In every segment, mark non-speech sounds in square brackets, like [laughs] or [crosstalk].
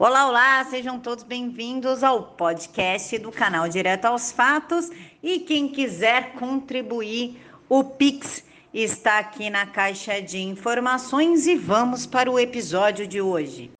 Olá, olá, sejam todos bem-vindos ao podcast do canal Direto aos Fatos. E quem quiser contribuir, o Pix está aqui na caixa de informações e vamos para o episódio de hoje.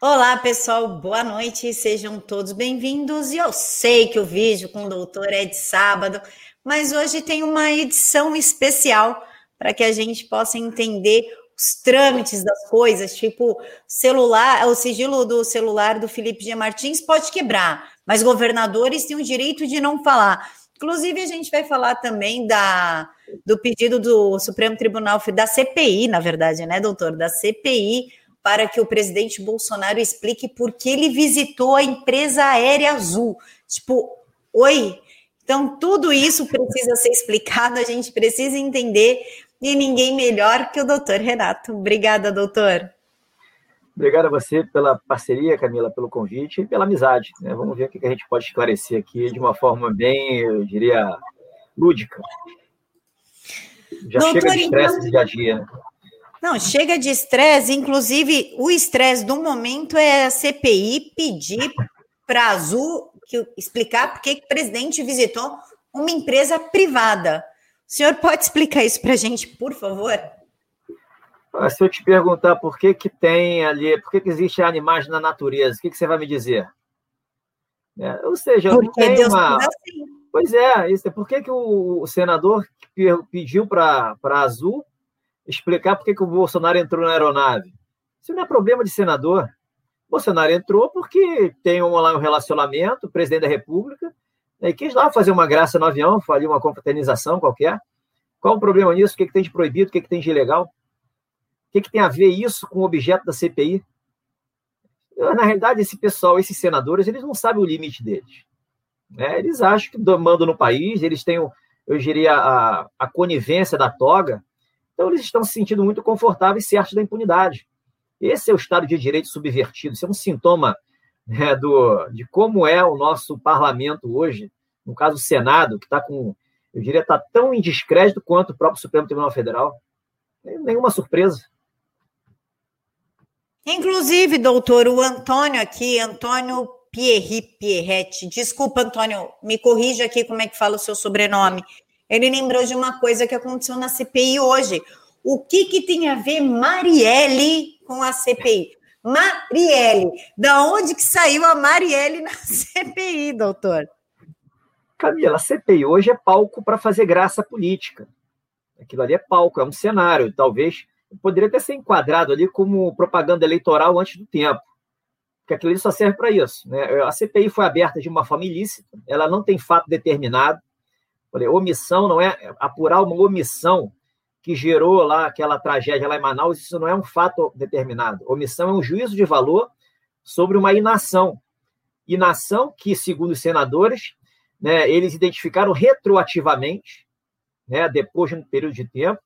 Olá, pessoal, boa noite, sejam todos bem-vindos. E eu sei que o vídeo com o doutor é de sábado, mas hoje tem uma edição especial para que a gente possa entender os trâmites das coisas, tipo celular, o sigilo do celular do Felipe G. Martins pode quebrar, mas governadores têm o direito de não falar. Inclusive, a gente vai falar também da, do pedido do Supremo Tribunal, da CPI, na verdade, né, doutor? Da CPI, para que o presidente Bolsonaro explique por que ele visitou a empresa aérea azul. Tipo, oi? Então, tudo isso precisa ser explicado, a gente precisa entender e ninguém melhor que o doutor Renato. Obrigada, doutor. Obrigado a você pela parceria, Camila, pelo convite e pela amizade. Né? Vamos ver o que a gente pode esclarecer aqui de uma forma bem, eu diria, lúdica. Já doutor, chega de estresse então... dia a dia. Né? Não, chega de estresse. Inclusive, o estresse do momento é a CPI pedir para a Azul que, explicar por que o presidente visitou uma empresa privada. O senhor pode explicar isso para a gente, por favor? Ah, se eu te perguntar por que, que tem ali, por que, que existem animais na natureza, o que, que você vai me dizer? É, ou seja, Porque não tem Deus uma. Assim. Pois é, isso, por que, que o, senador pediu para a Azul explicar por que, que o Bolsonaro entrou na aeronave? Isso não é problema de senador. Bolsonaro entrou porque tem um, lá um relacionamento, o presidente da República, e quis lá fazer uma graça no avião, fazer uma confraternização qualquer. Qual o problema nisso? O que, que tem de proibido? O que, que tem de ilegal? O que, que tem a ver isso com o objeto da CPI? Na realidade, esse pessoal, esses senadores, eles não sabem o limite deles. Né? Eles acham que mandam no país, eles têm, eu diria, a, a conivência da toga, então eles estão se sentindo muito confortáveis certos da impunidade. Esse é o Estado de Direito subvertido, isso é um sintoma né, do, de como é o nosso parlamento hoje, no caso o Senado, que está com, eu diria, está tão em descrédito quanto o próprio Supremo Tribunal Federal. Nenhuma surpresa. Inclusive, doutor, o Antônio aqui, Antônio Pierri Pierretti, desculpa, Antônio, me corrija aqui como é que fala o seu sobrenome. Ele lembrou de uma coisa que aconteceu na CPI hoje. O que, que tem a ver Marielle com a CPI? Marielle. Da onde que saiu a Marielle na [laughs] CPI, doutor? Camila, a CPI hoje é palco para fazer graça política. Aquilo ali é palco, é um cenário. Talvez poderia até ser enquadrado ali como propaganda eleitoral antes do tempo. Porque aquilo ali só serve para isso. Né? A CPI foi aberta de uma forma ilícita, ela não tem fato determinado. Falei, omissão não é apurar uma omissão que gerou lá aquela tragédia lá em Manaus, isso não é um fato determinado. Omissão é um juízo de valor sobre uma inação. Inação que, segundo os senadores, né, eles identificaram retroativamente, né, depois de um período de tempo,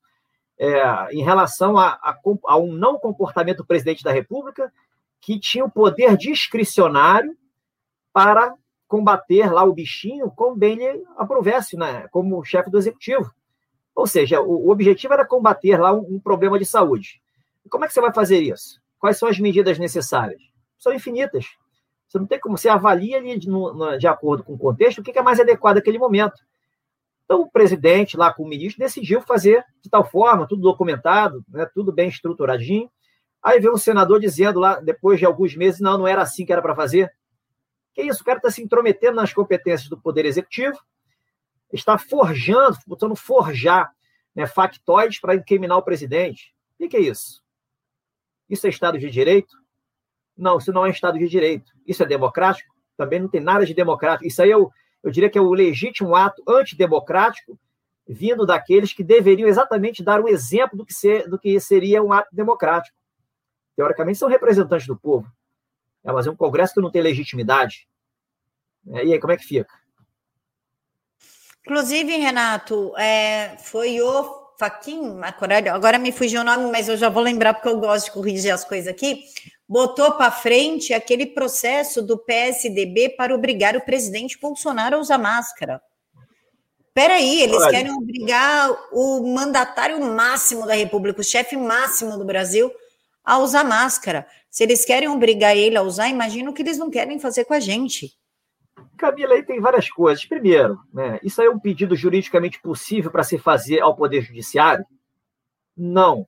é, em relação a, a, a, um não comportamento do presidente da República, que tinha o poder discricionário para combater lá o bichinho como bem lhe aprovesse, né, como chefe do executivo. Ou seja, o, o objetivo era combater lá um, um, problema de saúde. E como é que você vai fazer isso? Quais são as medidas necessárias? São infinitas. Você não tem como, você avalia ali de, no, de acordo com o contexto o que é mais adequado naquele momento. Então, o presidente, lá com o ministro, decidiu fazer de tal forma, tudo documentado, né, tudo bem estruturadinho. Aí veio um senador dizendo lá, depois de alguns meses, não, não era assim que era para fazer. Que isso? O cara está se intrometendo nas competências do Poder Executivo, está forjando, botando forjar né, factóides para incriminar o presidente. O que é isso? Isso é Estado de Direito? Não, isso não é Estado de Direito. Isso é democrático? Também não tem nada de democrático. Isso aí eu, eu diria que é o legítimo ato antidemocrático vindo daqueles que deveriam exatamente dar um exemplo do que, ser, do que seria um ato democrático. Teoricamente, são representantes do povo. É, mas é um Congresso que não tem legitimidade. É, e aí, como é que fica? Inclusive, Renato, é, foi o Faquin, agora me fugiu o nome, mas eu já vou lembrar porque eu gosto de corrigir as coisas aqui. Botou para frente aquele processo do PSDB para obrigar o presidente Bolsonaro a usar máscara. Peraí, eles Olha. querem obrigar o mandatário máximo da República, o chefe máximo do Brasil, a usar máscara. Se eles querem obrigar ele a usar, imagino que eles não querem fazer com a gente. Camila, aí tem várias coisas. Primeiro, né, isso aí é um pedido juridicamente possível para se fazer ao Poder Judiciário? Não.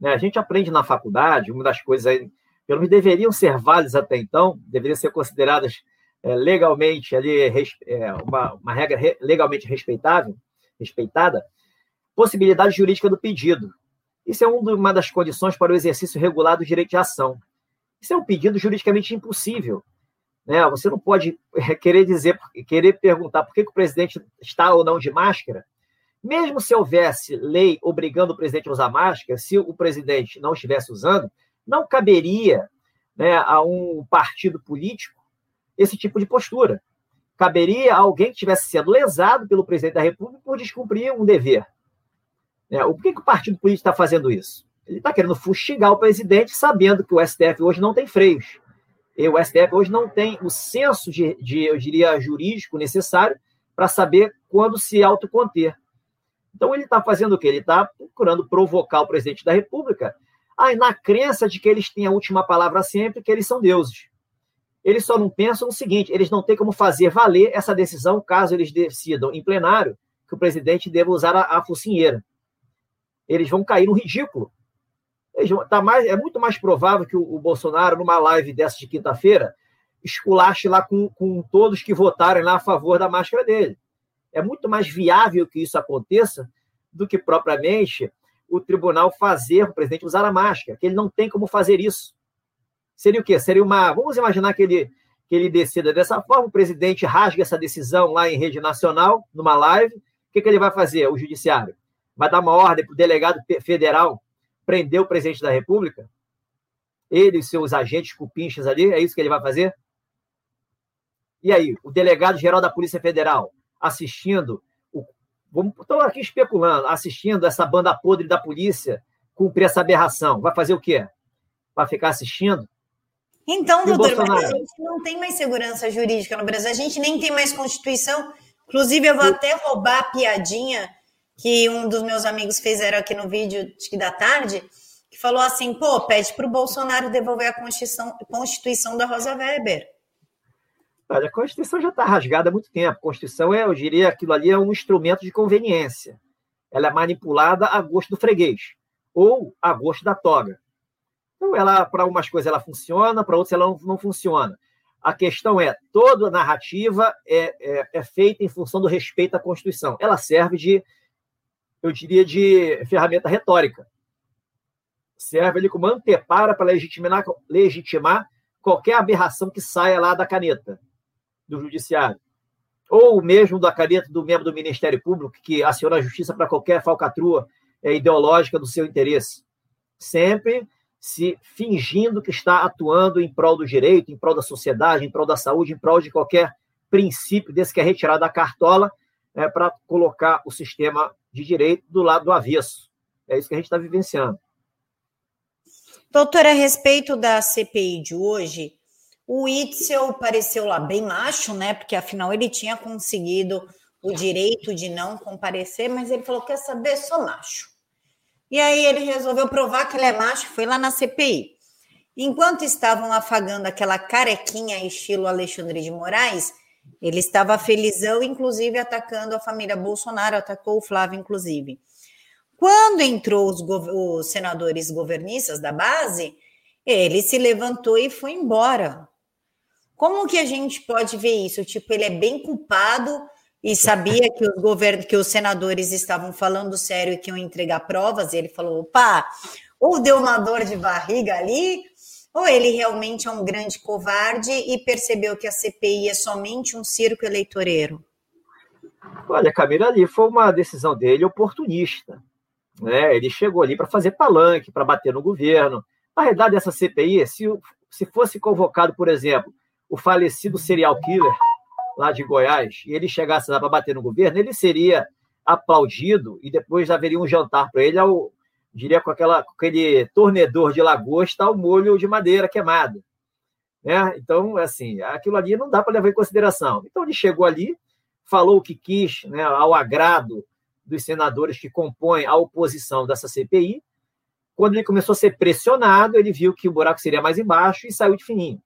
Né, a gente aprende na faculdade, uma das coisas aí, pelo menos deveriam ser válidas até então, deveriam ser consideradas é, legalmente ali, é, uma, uma regra re, legalmente respeitável, respeitada, possibilidade jurídica do pedido. Isso é uma das condições para o exercício regular do direito de ação. Isso é um pedido juridicamente impossível. Né? Você não pode é, querer dizer, querer perguntar por que, que o presidente está ou não de máscara, mesmo se houvesse lei obrigando o presidente a usar máscara, se o presidente não estivesse usando, não caberia né, a um partido político esse tipo de postura. Caberia a alguém que estivesse sendo lesado pelo presidente da República por descumprir um dever. É, por que, que o partido político está fazendo isso? Ele está querendo fustigar o presidente, sabendo que o STF hoje não tem freios. O STF hoje não tem o senso de, de eu diria, jurídico necessário para saber quando se autoconter. Então ele está fazendo o quê? Ele está procurando provocar o presidente da República aí, na crença de que eles têm a última palavra sempre, que eles são deuses. Eles só não pensam no seguinte: eles não têm como fazer valer essa decisão caso eles decidam em plenário que o presidente deva usar a, a focinheira. Eles vão cair no ridículo. Vão, tá mais, é muito mais provável que o, o Bolsonaro, numa live dessa de quinta-feira, esculache lá com, com todos que votarem lá a favor da máscara dele. É muito mais viável que isso aconteça do que propriamente o tribunal fazer o presidente usar a máscara, que ele não tem como fazer isso. Seria o quê? Seria uma. Vamos imaginar que ele, que ele decida dessa forma, o presidente rasga essa decisão lá em rede nacional, numa live. O que, que ele vai fazer, o judiciário? Vai dar uma ordem para o delegado federal prender o presidente da República? Ele e seus agentes cupinchas ali, é isso que ele vai fazer? E aí, o delegado geral da Polícia Federal assistindo, o, vamos, estou aqui especulando, assistindo essa banda podre da polícia cumprir essa aberração, vai fazer o quê? Vai ficar assistindo? Então, e doutor, mas a gente não tem mais segurança jurídica no Brasil, a gente nem tem mais Constituição. Inclusive, eu vou até roubar a piadinha que um dos meus amigos fez era aqui no vídeo da tarde, que falou assim: pô, pede para o Bolsonaro devolver a Constituição, Constituição da Rosa Weber. Olha, a Constituição já está rasgada há muito tempo. A Constituição é, eu diria, aquilo ali é um instrumento de conveniência. Ela é manipulada a gosto do freguês ou a gosto da toga. Então, ela para umas coisas ela funciona, para outras ela não, não, funciona. A questão é, toda a narrativa é, é, é, feita em função do respeito à Constituição. Ela serve de, eu diria, de ferramenta retórica. Serve ali como antepara para legitimar, legitimar qualquer aberração que saia lá da caneta do judiciário. Ou mesmo da caneta do membro do Ministério Público, que aciona a justiça para qualquer falcatrua é, ideológica do seu interesse. Sempre se fingindo que está atuando em prol do direito, em prol da sociedade, em prol da saúde, em prol de qualquer princípio desse que é retirado da cartola é, para colocar o sistema de direito do lado do avesso. É isso que a gente está vivenciando. Doutora, a respeito da CPI de hoje, o Itzel pareceu lá bem macho, né? Porque afinal ele tinha conseguido o direito de não comparecer, mas ele falou: quer saber, sou macho. E aí ele resolveu provar que ele é macho, foi lá na CPI. Enquanto estavam afagando aquela carequinha estilo Alexandre de Moraes, ele estava felizão, inclusive atacando a família Bolsonaro, atacou o Flávio, inclusive. Quando entrou os, os senadores governistas da base, ele se levantou e foi embora. Como que a gente pode ver isso? Tipo, ele é bem culpado e sabia que os govern... que os senadores estavam falando sério e que iam entregar provas, e ele falou: opa, ou deu uma dor de barriga ali, ou ele realmente é um grande covarde e percebeu que a CPI é somente um circo eleitoreiro? Olha, Camila, ali foi uma decisão dele oportunista. Né? Ele chegou ali para fazer palanque, para bater no governo. Na verdade, essa CPI, se, se fosse convocado, por exemplo, o falecido serial killer lá de Goiás, e ele chegasse lá para bater no governo, ele seria aplaudido e depois haveria um jantar para ele, ao, diria com, aquela, com aquele tornedor de lagosta ao molho de madeira queimada. Né? Então, assim, aquilo ali não dá para levar em consideração. Então, ele chegou ali, falou o que quis, né, ao agrado dos senadores que compõem a oposição dessa CPI, Quando ele começou a ser pressionado, ele viu que o buraco seria mais embaixo e saiu de fininho.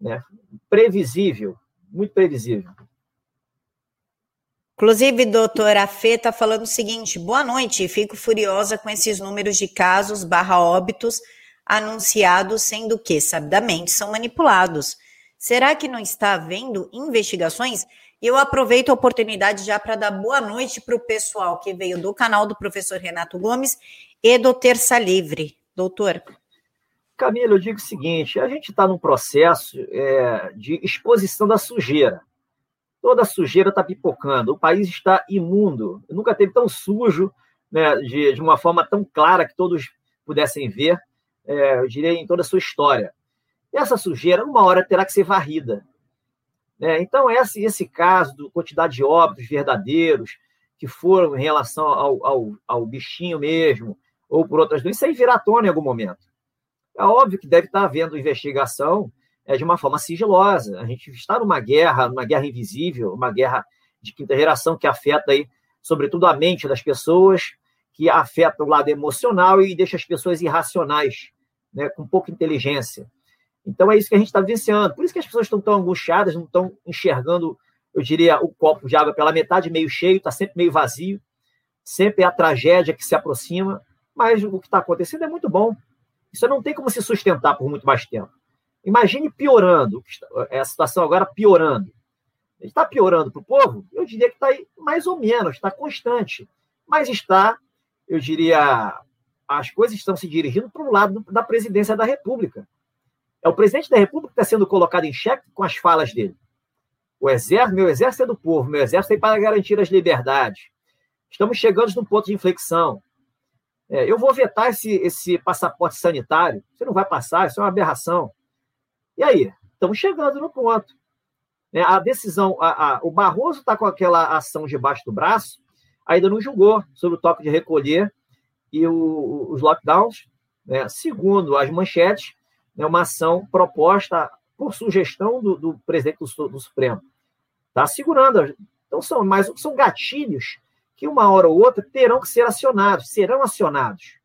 Né? Previsível, muito previsível. Inclusive, doutora Fê está falando o seguinte: boa noite, fico furiosa com esses números de casos barra óbitos anunciados, sendo que, sabidamente, são manipulados. Será que não está havendo investigações? E eu aproveito a oportunidade já para dar boa noite para o pessoal que veio do canal do professor Renato Gomes e do Terça Livre. Doutor. Camila, eu digo o seguinte: a gente está num processo é, de exposição da sujeira. Toda a sujeira está pipocando, o país está imundo. Nunca teve tão sujo, né, de, de uma forma tão clara que todos pudessem ver, é, eu diria, em toda a sua história. Essa sujeira, uma hora, terá que ser varrida. Né? Então, esse, esse caso, da quantidade de óbitos verdadeiros que foram em relação ao, ao, ao bichinho mesmo, ou por outras doenças, isso aí virá à tona em algum momento. É óbvio que deve estar havendo investigação é, de uma forma sigilosa. A gente está numa guerra, numa guerra invisível, uma guerra de quinta geração que afeta aí, sobretudo a mente das pessoas, que afeta o lado emocional e deixa as pessoas irracionais, né, com pouca inteligência. Então é isso que a gente está vivenciando. Por isso que as pessoas estão tão angustiadas, não estão enxergando, eu diria, o copo de água pela metade meio cheio, está sempre meio vazio. Sempre é a tragédia que se aproxima, mas o que está acontecendo é muito bom. Isso não tem como se sustentar por muito mais tempo. Imagine piorando, é a situação agora piorando. Está piorando para o povo? Eu diria que está mais ou menos, está constante. Mas está, eu diria, as coisas estão se dirigindo para o lado da presidência da República. É o presidente da República que está sendo colocado em xeque com as falas dele. O exército, meu exército é do povo, meu exército é para garantir as liberdades. Estamos chegando num ponto de inflexão. É, eu vou vetar esse, esse passaporte sanitário. Você não vai passar, isso é uma aberração. E aí? Estamos chegando no ponto. É, a decisão, a, a, o Barroso está com aquela ação debaixo do braço, ainda não julgou sobre o toque de recolher e o, os lockdowns. Né? Segundo as manchetes, é uma ação proposta por sugestão do, do presidente do, do Supremo. Está segurando. Então, são, mas são gatilhos que uma hora ou outra terão que ser acionados, serão acionados.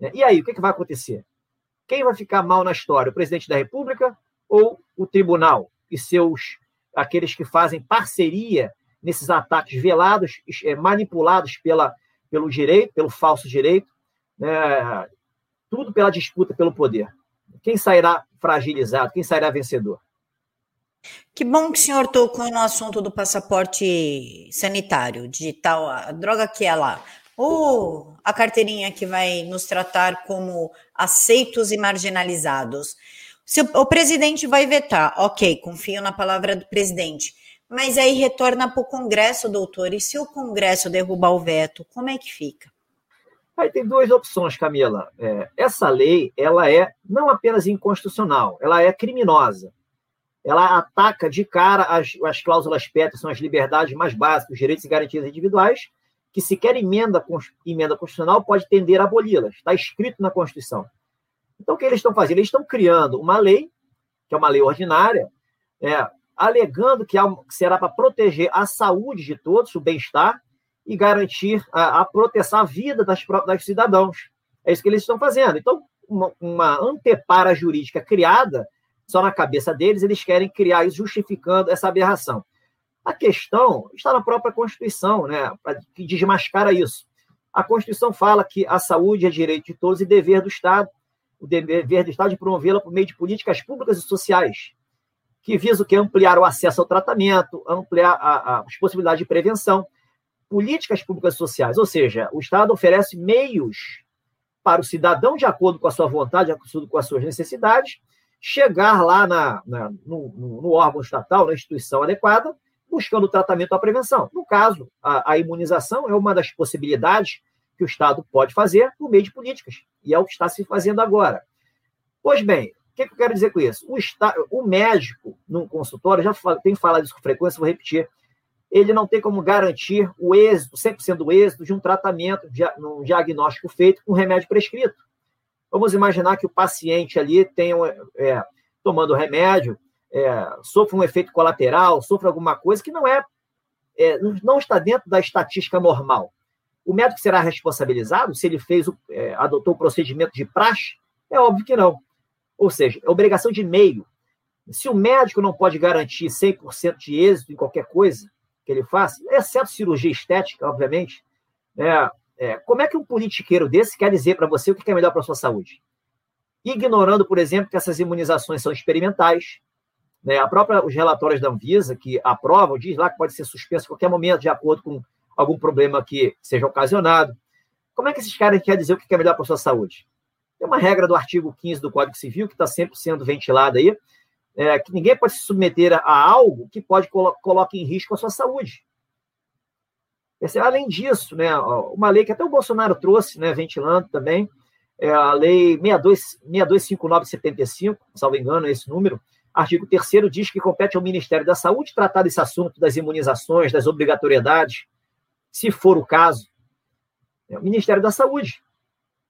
Né? E aí, o que, que vai acontecer? Quem vai ficar mal na história? O presidente da República ou o tribunal e seus aqueles que fazem parceria nesses ataques velados, é, manipulados pela, pelo direito, pelo falso direito, né? tudo pela disputa pelo poder. Quem sairá fragilizado? Quem sairá vencedor? Que bom que o senhor tocou no assunto do passaporte sanitário digital, a droga que é lá. Ou a carteirinha que vai nos tratar como aceitos e marginalizados. Se o presidente vai vetar, ok, confio na palavra do presidente, mas aí retorna para o Congresso, doutor, e se o Congresso derrubar o veto, como é que fica? Aí tem duas opções, Camila. É, essa lei, ela é não apenas inconstitucional, ela é criminosa ela ataca de cara as, as cláusulas pétreas, são as liberdades mais básicas, os direitos e garantias individuais, que sequer emenda, emenda constitucional pode tender a aboli-las. Está escrito na Constituição. Então, o que eles estão fazendo? Eles estão criando uma lei, que é uma lei ordinária, é, alegando que, será para proteger a saúde de todos, o bem-estar, e garantir a, a proteção, a vida das, das cidadãos. É isso que eles estão fazendo. Então, uma, uma antepara jurídica criada só na cabeça deles, eles querem criar isso justificando essa aberração. A questão está na própria Constituição, né, que desmascara isso. A Constituição fala que a saúde é direito de todos e dever do Estado, o dever do Estado de promovê-la por meio de políticas públicas e sociais, que visa o? Ampliar o acesso ao tratamento, ampliar a, a, as possibilidades de prevenção, políticas públicas e sociais, ou seja, o Estado oferece meios para o cidadão, de acordo com a sua vontade, de acordo com as suas necessidades, chegar lá na, na no, no, órgão estatal, na instituição adequada, buscando tratamento a prevenção. No caso, a, a, imunização é uma das possibilidades que o Estado pode fazer por meio de políticas, e é o que está se fazendo agora. Pois bem, o que, que eu quero dizer com isso? O, o médico, num consultório, já tenho falado isso com frequência, vou repetir, ele não tem como garantir o êxito, 100% do êxito de um tratamento, de um diagnóstico feito com remédio prescrito. Vamos imaginar que o paciente ali tenha, é, tomando remédio, é, um efeito colateral, sofra alguma coisa que não é, é, não está dentro da estatística normal. O médico será responsabilizado se ele fez o, é, adotou o procedimento de praxe? É óbvio que não. Ou seja, é obrigação de meio. Se o médico não pode garantir 100% de êxito em qualquer coisa que ele faça, exceto cirurgia estética, obviamente, é, é, como é que um politiqueiro desse quer dizer para você o que é melhor para sua saúde? Ignorando, por exemplo, que essas imunizações são experimentais, né? A própria, os relatórios da Anvisa, que aprovam, diz lá que pode ser suspenso a qualquer momento, de acordo com algum problema que seja ocasionado. Como é que esses caras querem dizer o que é melhor para a sua saúde? Tem uma regra do artigo 15 do Código Civil, que está sempre sendo ventilada aí, é, que ninguém pode se submeter a, algo que pode colo coloque em risco a sua saúde. Além disso, né, uma lei que até o Bolsonaro trouxe, né, ventilando também, é a lei 62, 625975, salvo engano, é esse número, Artigo 3 diz que compete ao Ministério da Saúde tratar desse assunto das imunizações, das obrigatoriedades, se for o caso. É o Ministério da Saúde.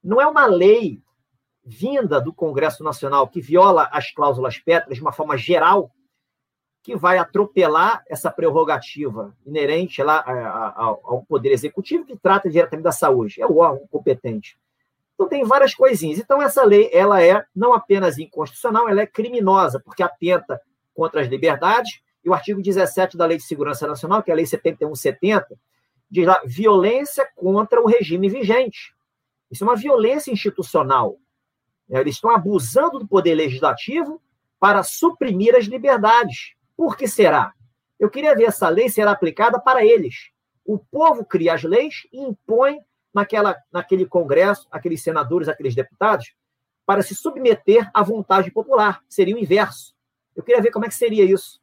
Não é uma lei vinda do Congresso Nacional que viola as cláusulas pétreas de uma forma geral, que vai atropelar essa prerrogativa inerente lá ao Poder Executivo, que trata diretamente da saúde. É o órgão competente. Então tem várias coisinhas. Então essa lei, ela é não apenas inconstitucional, ela é criminosa, porque atenta contra as liberdades. E o artigo 17 da Lei de Segurança Nacional, que é a Lei 7170, diz lá violência contra o regime vigente. Isso é uma violência institucional. Eles estão abusando do poder legislativo para suprimir as liberdades. Por que será? Eu queria ver essa lei ser aplicada para eles. O povo cria as leis e impõe naquela, naquele Congresso, aqueles senadores, aqueles deputados, para se submeter à vontade popular. Seria o inverso. Eu queria ver como é que seria isso.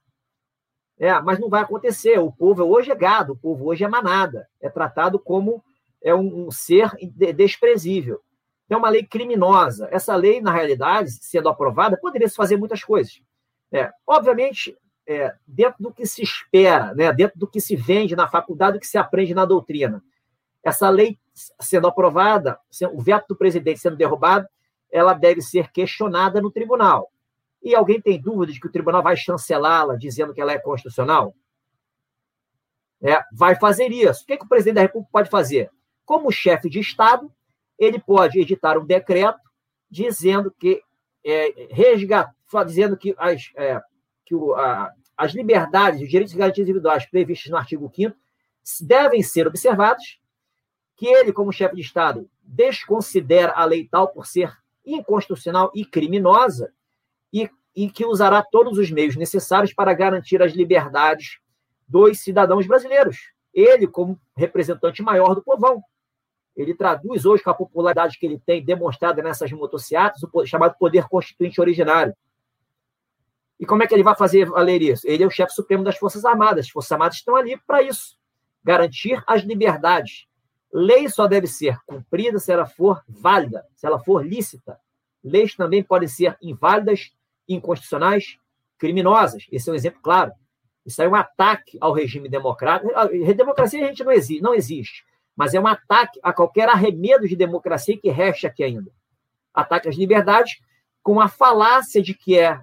É, mas não vai acontecer. O povo hoje é gado, o povo hoje é manada. É tratado como é um, um ser desprezível. É uma lei criminosa. Essa lei, na realidade, sendo aprovada, poderia se fazer muitas coisas. É, obviamente, é, dentro do que se espera, né, dentro do que se vende na faculdade, do que se aprende na doutrina. Essa lei sendo aprovada, o veto do presidente sendo derrubado, ela deve ser questionada no tribunal. E alguém tem dúvida de que o tribunal vai chancelá-la, dizendo que ela é constitucional? É, vai fazer isso. O que, que o presidente da República pode fazer? Como chefe de Estado, ele pode editar um decreto dizendo que é, dizendo que as, é, que o, a, as liberdades os direitos e garantias individuais previstos no artigo 5 devem ser observados que ele, como chefe de Estado, desconsidera a lei tal por ser inconstitucional e criminosa e, e que usará todos os meios necessários para garantir as liberdades dos cidadãos brasileiros. Ele, como representante maior do povão, ele traduz hoje com a popularidade que ele tem demonstrada nessas motocicletas o chamado poder constituinte originário. E como é que ele vai fazer valer isso? Ele é o chefe supremo das Forças Armadas. As Forças Armadas estão ali para isso garantir as liberdades Lei só deve ser cumprida se ela for válida, se ela for lícita. Leis também podem ser inválidas, inconstitucionais, criminosas. Esse é um exemplo claro. Isso é um ataque ao regime democrático. A democracia a gente não existe, não existe, mas é um ataque a qualquer arremedo de democracia que reste aqui ainda. Ataque às liberdades com a falácia de que é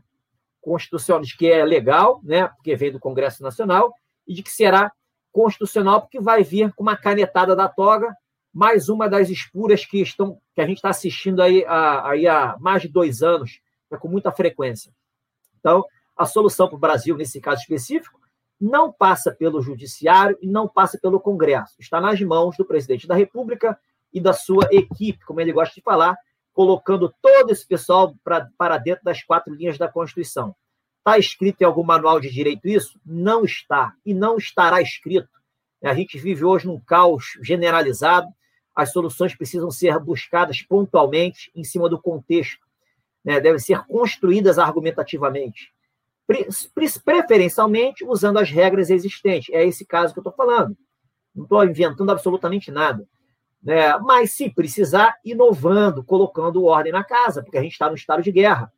constitucional, de que é legal, né, porque vem do Congresso Nacional, e de que será constitucional, porque vai vir com uma canetada da toga, mais uma das espuras que estão que a gente está assistindo aí, a, aí há mais de dois anos, é com muita frequência. Então, a solução para o Brasil, nesse caso específico, não passa pelo Judiciário e não passa pelo Congresso. Está nas mãos do presidente da República e da sua equipe, como ele gosta de falar, colocando todo esse pessoal para dentro das quatro linhas da Constituição. Está escrito em algum manual de direito isso? Não está. E não estará escrito. A gente vive hoje num caos generalizado. As soluções precisam ser buscadas pontualmente, em cima do contexto. Né? Devem ser construídas argumentativamente. Preferencialmente usando as regras existentes. É esse caso que eu estou falando. Não estou inventando absolutamente nada. Né? Mas, se precisar, inovando, colocando ordem na casa, porque a gente está no estado de guerra.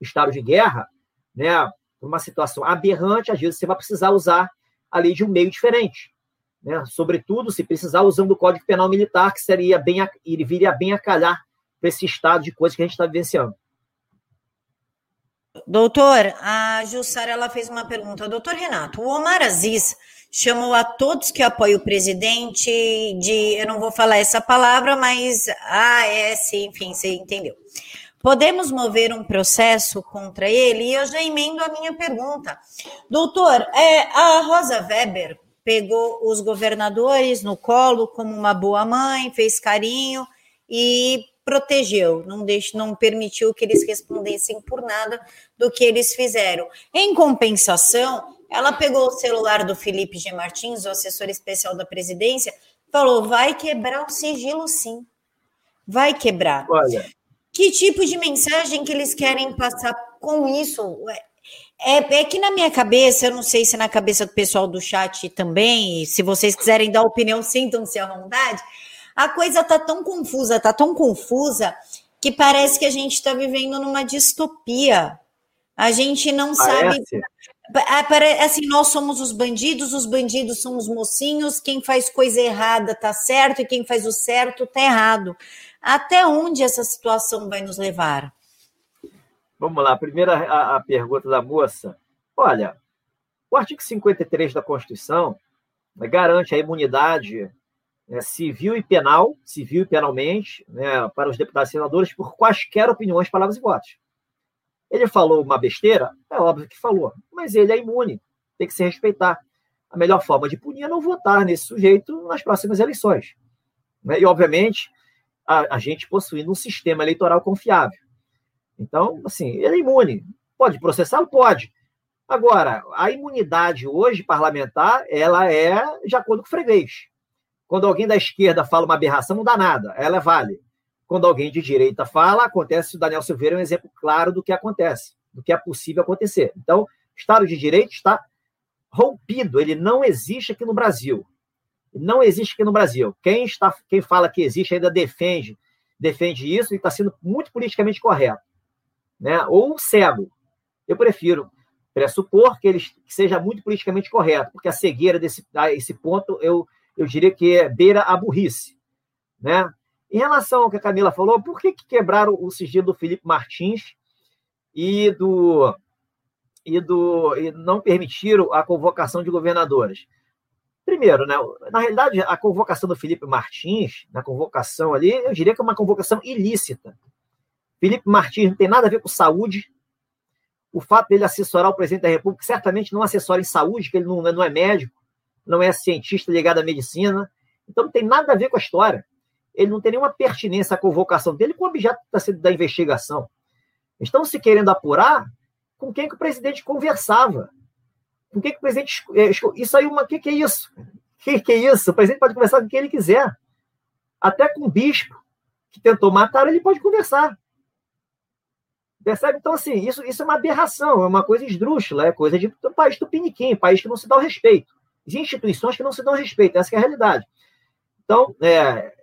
Estado de guerra né, uma situação aberrante, às vezes você vai precisar usar a lei de um meio diferente. Né? Sobretudo, se precisar, usando o Código Penal Militar, que seria bem, ele viria bem a calhar para esse estado de coisas que a gente está vivenciando. doutor, a Jussara ela fez uma pergunta. Doutor Renato, o Omar Aziz chamou a todos que apoiam o presidente de, eu não vou falar essa palavra, mas ah, é, sim, enfim, você entendeu. Podemos mover um processo contra ele? E eu já emendo a minha pergunta. Doutor, é, a Rosa Weber pegou os governadores no colo como uma boa mãe, fez carinho e protegeu, não, deixe, não permitiu que eles respondessem por nada do que eles fizeram. Em compensação, ela pegou o celular do Felipe G. Martins, o assessor especial da presidência, falou: vai quebrar o sigilo sim. Vai quebrar. Olha, que tipo de mensagem que eles querem passar com isso? É, é, que na minha cabeça, eu não sei se na cabeça do pessoal do chat também, se vocês quiserem dar opinião, sintam-se à vontade. A coisa tá tão confusa, tá tão confusa, que parece que a gente está vivendo numa distopia. A gente não parece. sabe. Assim, nós somos os bandidos, os bandidos são os mocinhos, quem faz coisa errada tá certo e quem faz o certo tá errado. Até onde essa situação vai nos levar? Vamos lá, primeira a, a pergunta da moça. Olha, o artigo 53 da Constituição né, garante a imunidade né, civil e penal, civil e penalmente, né, para os deputados e senadores por quaisquer opiniões, palavras e votos. Ele falou uma besteira? É óbvio que falou, mas ele é imune, tem que se respeitar. A melhor forma de punir é não votar nesse sujeito nas próximas eleições. Né? E, obviamente, a, a gente possuindo um sistema eleitoral confiável. Então, assim, ele é imune. Pode processá-lo? Pode. Agora, a imunidade hoje parlamentar, ela é de acordo com o freguês. Quando alguém da esquerda fala uma aberração, não dá nada, ela vale. Quando alguém de direita fala, acontece, o Daniel Silveira é um exemplo claro do que acontece, do que é possível acontecer. Então, Estado de Direito está rompido, ele não existe aqui no Brasil não existe aqui no Brasil. Quem, está, quem fala que existe ainda defende, defende isso e está sendo muito politicamente correto. Né? Ou cego. Eu prefiro pressupor que ele seja muito politicamente correto, porque a cegueira desse a esse ponto eu, eu diria que é beira a burrice. Né? Em relação ao que a Camila falou, por que, que quebraram o sigilo do Felipe Martins e do e do e não permitiram a convocação de governadores? Primeiro, né, na realidade, a convocação do Felipe Martins, na convocação ali, eu diria que é uma convocação ilícita. Felipe Martins não tem nada a ver com saúde. O fato dele assessorar o presidente da República certamente não assessora em saúde, que ele não, não é médico, não é cientista ligado à medicina. Então não tem nada a ver com a história. Ele não tem nenhuma pertinência à convocação dele com o objeto da investigação. Estão se querendo apurar com quem que o presidente conversava. Com que, que o presidente. É, isso aí, o que, que é isso? O [laughs] que, que é isso? O presidente pode conversar com quem ele quiser. Até com o bispo que tentou matar, ele pode conversar. Percebe? Então, assim, isso, isso é uma aberração, é uma coisa esdrúxula, é coisa de um país tupiniquim, país que não se dá o respeito. Existem instituições que não se dão respeito, essa é a realidade. Então, é,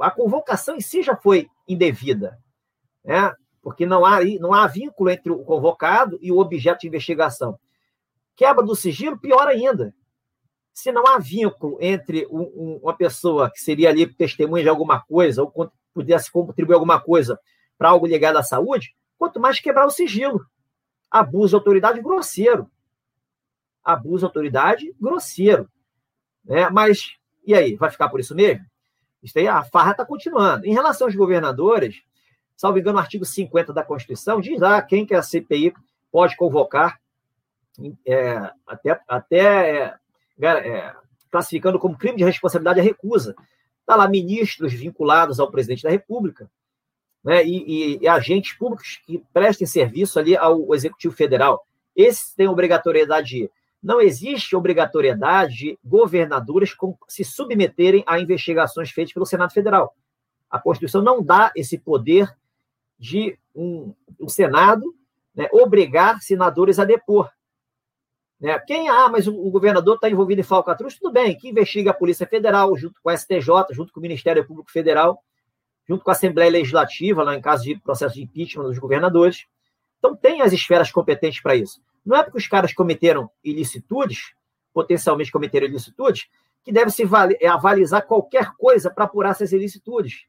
a convocação em si já foi indevida, né? porque não há, não há vínculo entre o convocado e o objeto de investigação. Quebra do sigilo, pior ainda. Se não há vínculo entre um, um, uma pessoa que seria ali testemunha de alguma coisa, ou pudesse contribuir alguma coisa para algo ligado à saúde, quanto mais quebrar o sigilo. Abuso de autoridade grosseiro. Abuso de autoridade grosseiro. Né? Mas, e aí, vai ficar por isso mesmo? Isso aí, a farra está continuando. Em relação aos governadores, salvo engano, o artigo 50 da Constituição diz lá quem que a CPI pode convocar é, até, até é, é, classificando como crime de responsabilidade a recusa. Está lá ministros vinculados ao presidente da República né, e, e, e, agentes públicos que prestem serviço ali ao Executivo Federal. Esses têm obrigatoriedade de ir. Não existe obrigatoriedade de governadores se submeterem a investigações feitas pelo Senado Federal. A Constituição não dá esse poder de um, um Senado né, obrigar senadores a depor. Né? Quem, ah, mas o, governador está envolvido em falcatruz, tudo bem, que investiga a Polícia Federal, junto com a STJ, junto com o Ministério Público Federal, junto com a Assembleia Legislativa, lá em caso de processo de impeachment dos governadores. Então, tem as esferas competentes para isso. Não é porque os caras cometeram ilicitudes, potencialmente cometeram ilicitudes, que deve se é, avalizar qualquer coisa para apurar essas ilicitudes.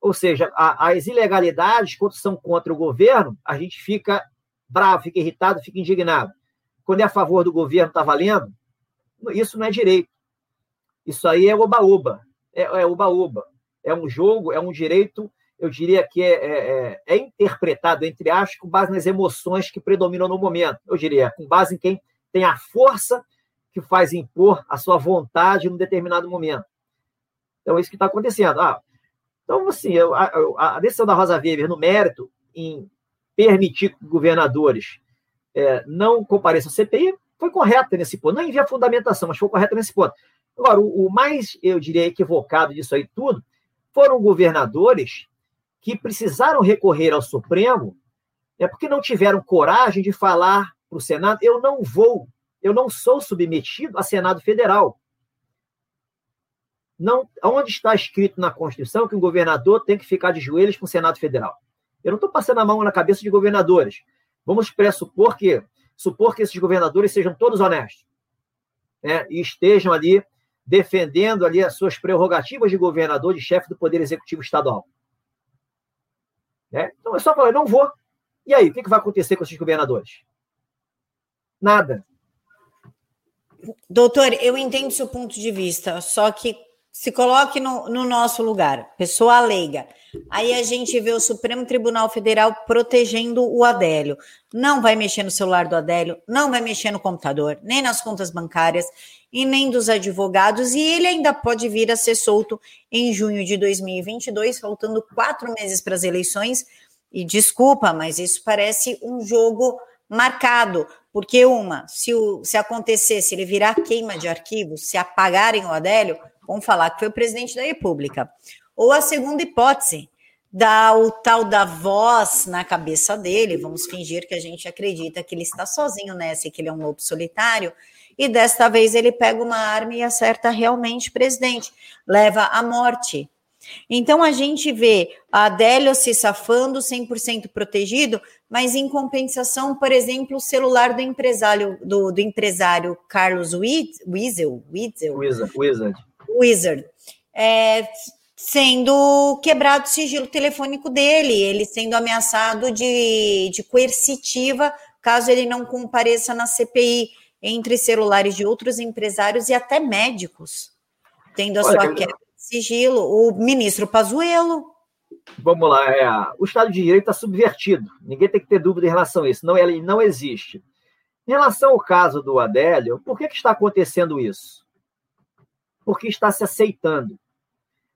Ou seja, a, as ilegalidades, quando são contra o governo, a gente fica bravo, fica irritado, fica indignado. Quando é a favor do governo, está valendo? Isso não é direito. Isso aí é oba-oba. É, é oba-oba. É um jogo, é um direito, eu diria que é, é, é, é interpretado, entre aspas, com base nas emoções que predominam no momento. Eu diria, com base em quem tem a força que faz impor a sua vontade num determinado momento. Então, é isso que está acontecendo. Ah, então, assim, a, a, decisão da Rosa Weber no mérito em permitir que governadores é, não compareçam ao CPI foi correta nesse ponto. Não envia fundamentação, mas foi correta nesse ponto. Agora, o, o mais, eu diria, equivocado disso aí tudo foram governadores que precisaram recorrer ao Supremo é porque não tiveram coragem de falar para o Senado: eu não vou, eu não sou submetido a Senado Federal. Não, onde está escrito na Constituição que um governador tem que ficar de joelhos com o Senado Federal? Eu não estou passando a mão na cabeça de governadores. Vamos pressupor que supor que esses governadores sejam todos honestos né, e estejam ali defendendo ali as suas prerrogativas de governador, de chefe do Poder Executivo Estadual. Né? Então é só falar, não vou. E aí, o que vai acontecer com esses governadores? Nada. Doutor, eu entendo seu ponto de vista, só que se coloque no, no, nosso lugar, pessoa leiga. Aí a gente vê o Supremo Tribunal Federal protegendo o Adélio. Não vai mexer no celular do Adélio, não vai mexer no computador, nem nas contas bancárias e nem dos advogados. E ele ainda pode vir a ser solto em junho de 2022, faltando quatro meses para as eleições. E desculpa, mas isso parece um jogo marcado, porque uma, se, o, se acontecer, se ele virar queima de arquivos, se apagarem o Adélio, vamos falar que foi o presidente da República. Ou a segunda hipótese, dar o tal da voz na cabeça dele, vamos fingir que a gente acredita que ele está sozinho nessa e que ele é um lobo solitário, e desta vez ele pega uma arma e acerta realmente o presidente, leva à morte. Então a gente vê a Adélio se safando 100% protegido, mas em compensação, por exemplo, o celular do empresário do, do empresário Carlos Wiesel, Wizard, Wizard é, sendo quebrado o sigilo telefônico dele, ele sendo ameaçado de, de coercitiva caso ele não compareça na CPI entre celulares de outros empresários e até médicos, tendo a Olha, sua quebra de sigilo. O ministro Pazuello. Vamos lá, é, o Estado de Direito está subvertido. Ninguém tem que ter dúvida em relação a isso. Não, ele não existe. Em relação ao caso do Adélio, por que, que está acontecendo isso? Porque está se aceitando.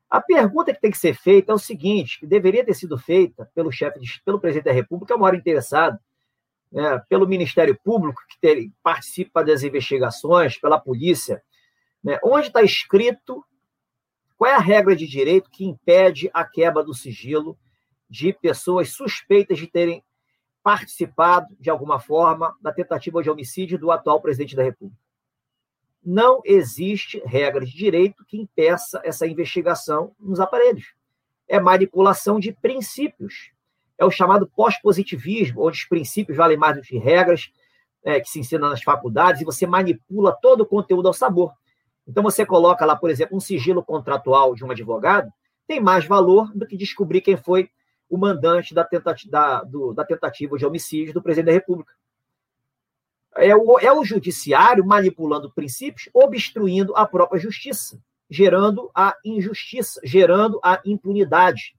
A pergunta que tem que ser feita é o seguinte, que deveria ter sido feita pelo chefe, pelo presidente da República, é o maior interessado, né, pelo Ministério Público, que ter, participa das investigações, pela polícia, né, onde está escrito qual é a regra de direito que impede a quebra do sigilo de pessoas suspeitas de terem participado, de alguma forma, da tentativa de homicídio do atual presidente da República. Não existe regra de direito que impeça essa investigação nos aparelhos. É manipulação de princípios é o chamado pós-positivismo, onde os princípios valem mais do que regras, é, que se ensinam nas faculdades, e você manipula todo o conteúdo ao sabor. Então, você coloca lá, por exemplo, um sigilo contratual de um advogado, tem mais valor do que descobrir quem foi o mandante da da, do, da tentativa de homicídio do presidente da República. É o, é o judiciário manipulando princípios, obstruindo a própria justiça, gerando a injustiça, gerando a impunidade.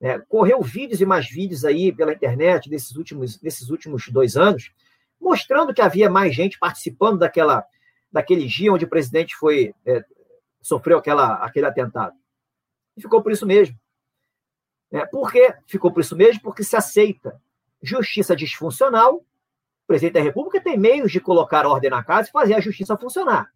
É, correu vídeos e mais vídeos aí pela internet desses últimos, desses últimos dois anos, mostrando que havia mais gente participando daquela, daquele dia onde o presidente foi é, sofreu aquela, aquele atentado. E ficou por isso mesmo. É, por que ficou por isso mesmo? Porque se aceita justiça disfuncional. O presidente da República tem meios de colocar ordem na casa e fazer a justiça funcionar.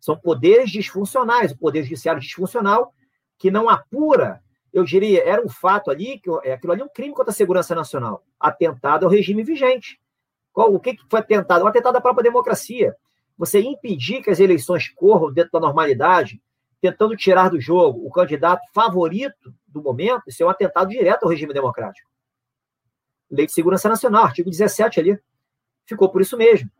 São poderes disfuncionais, o poder judiciário disfuncional que não apura eu diria, era um fato ali, que é, aquilo ali é um crime contra a segurança nacional, atentado ao regime vigente. Qual, o que foi atentado? Um atentado à própria democracia. Você impedir que as eleições corram dentro da normalidade, tentando tirar do jogo o candidato favorito do momento, isso é um atentado direto ao regime democrático. Lei de Segurança Nacional, artigo 17 ali. Ficou por isso mesmo.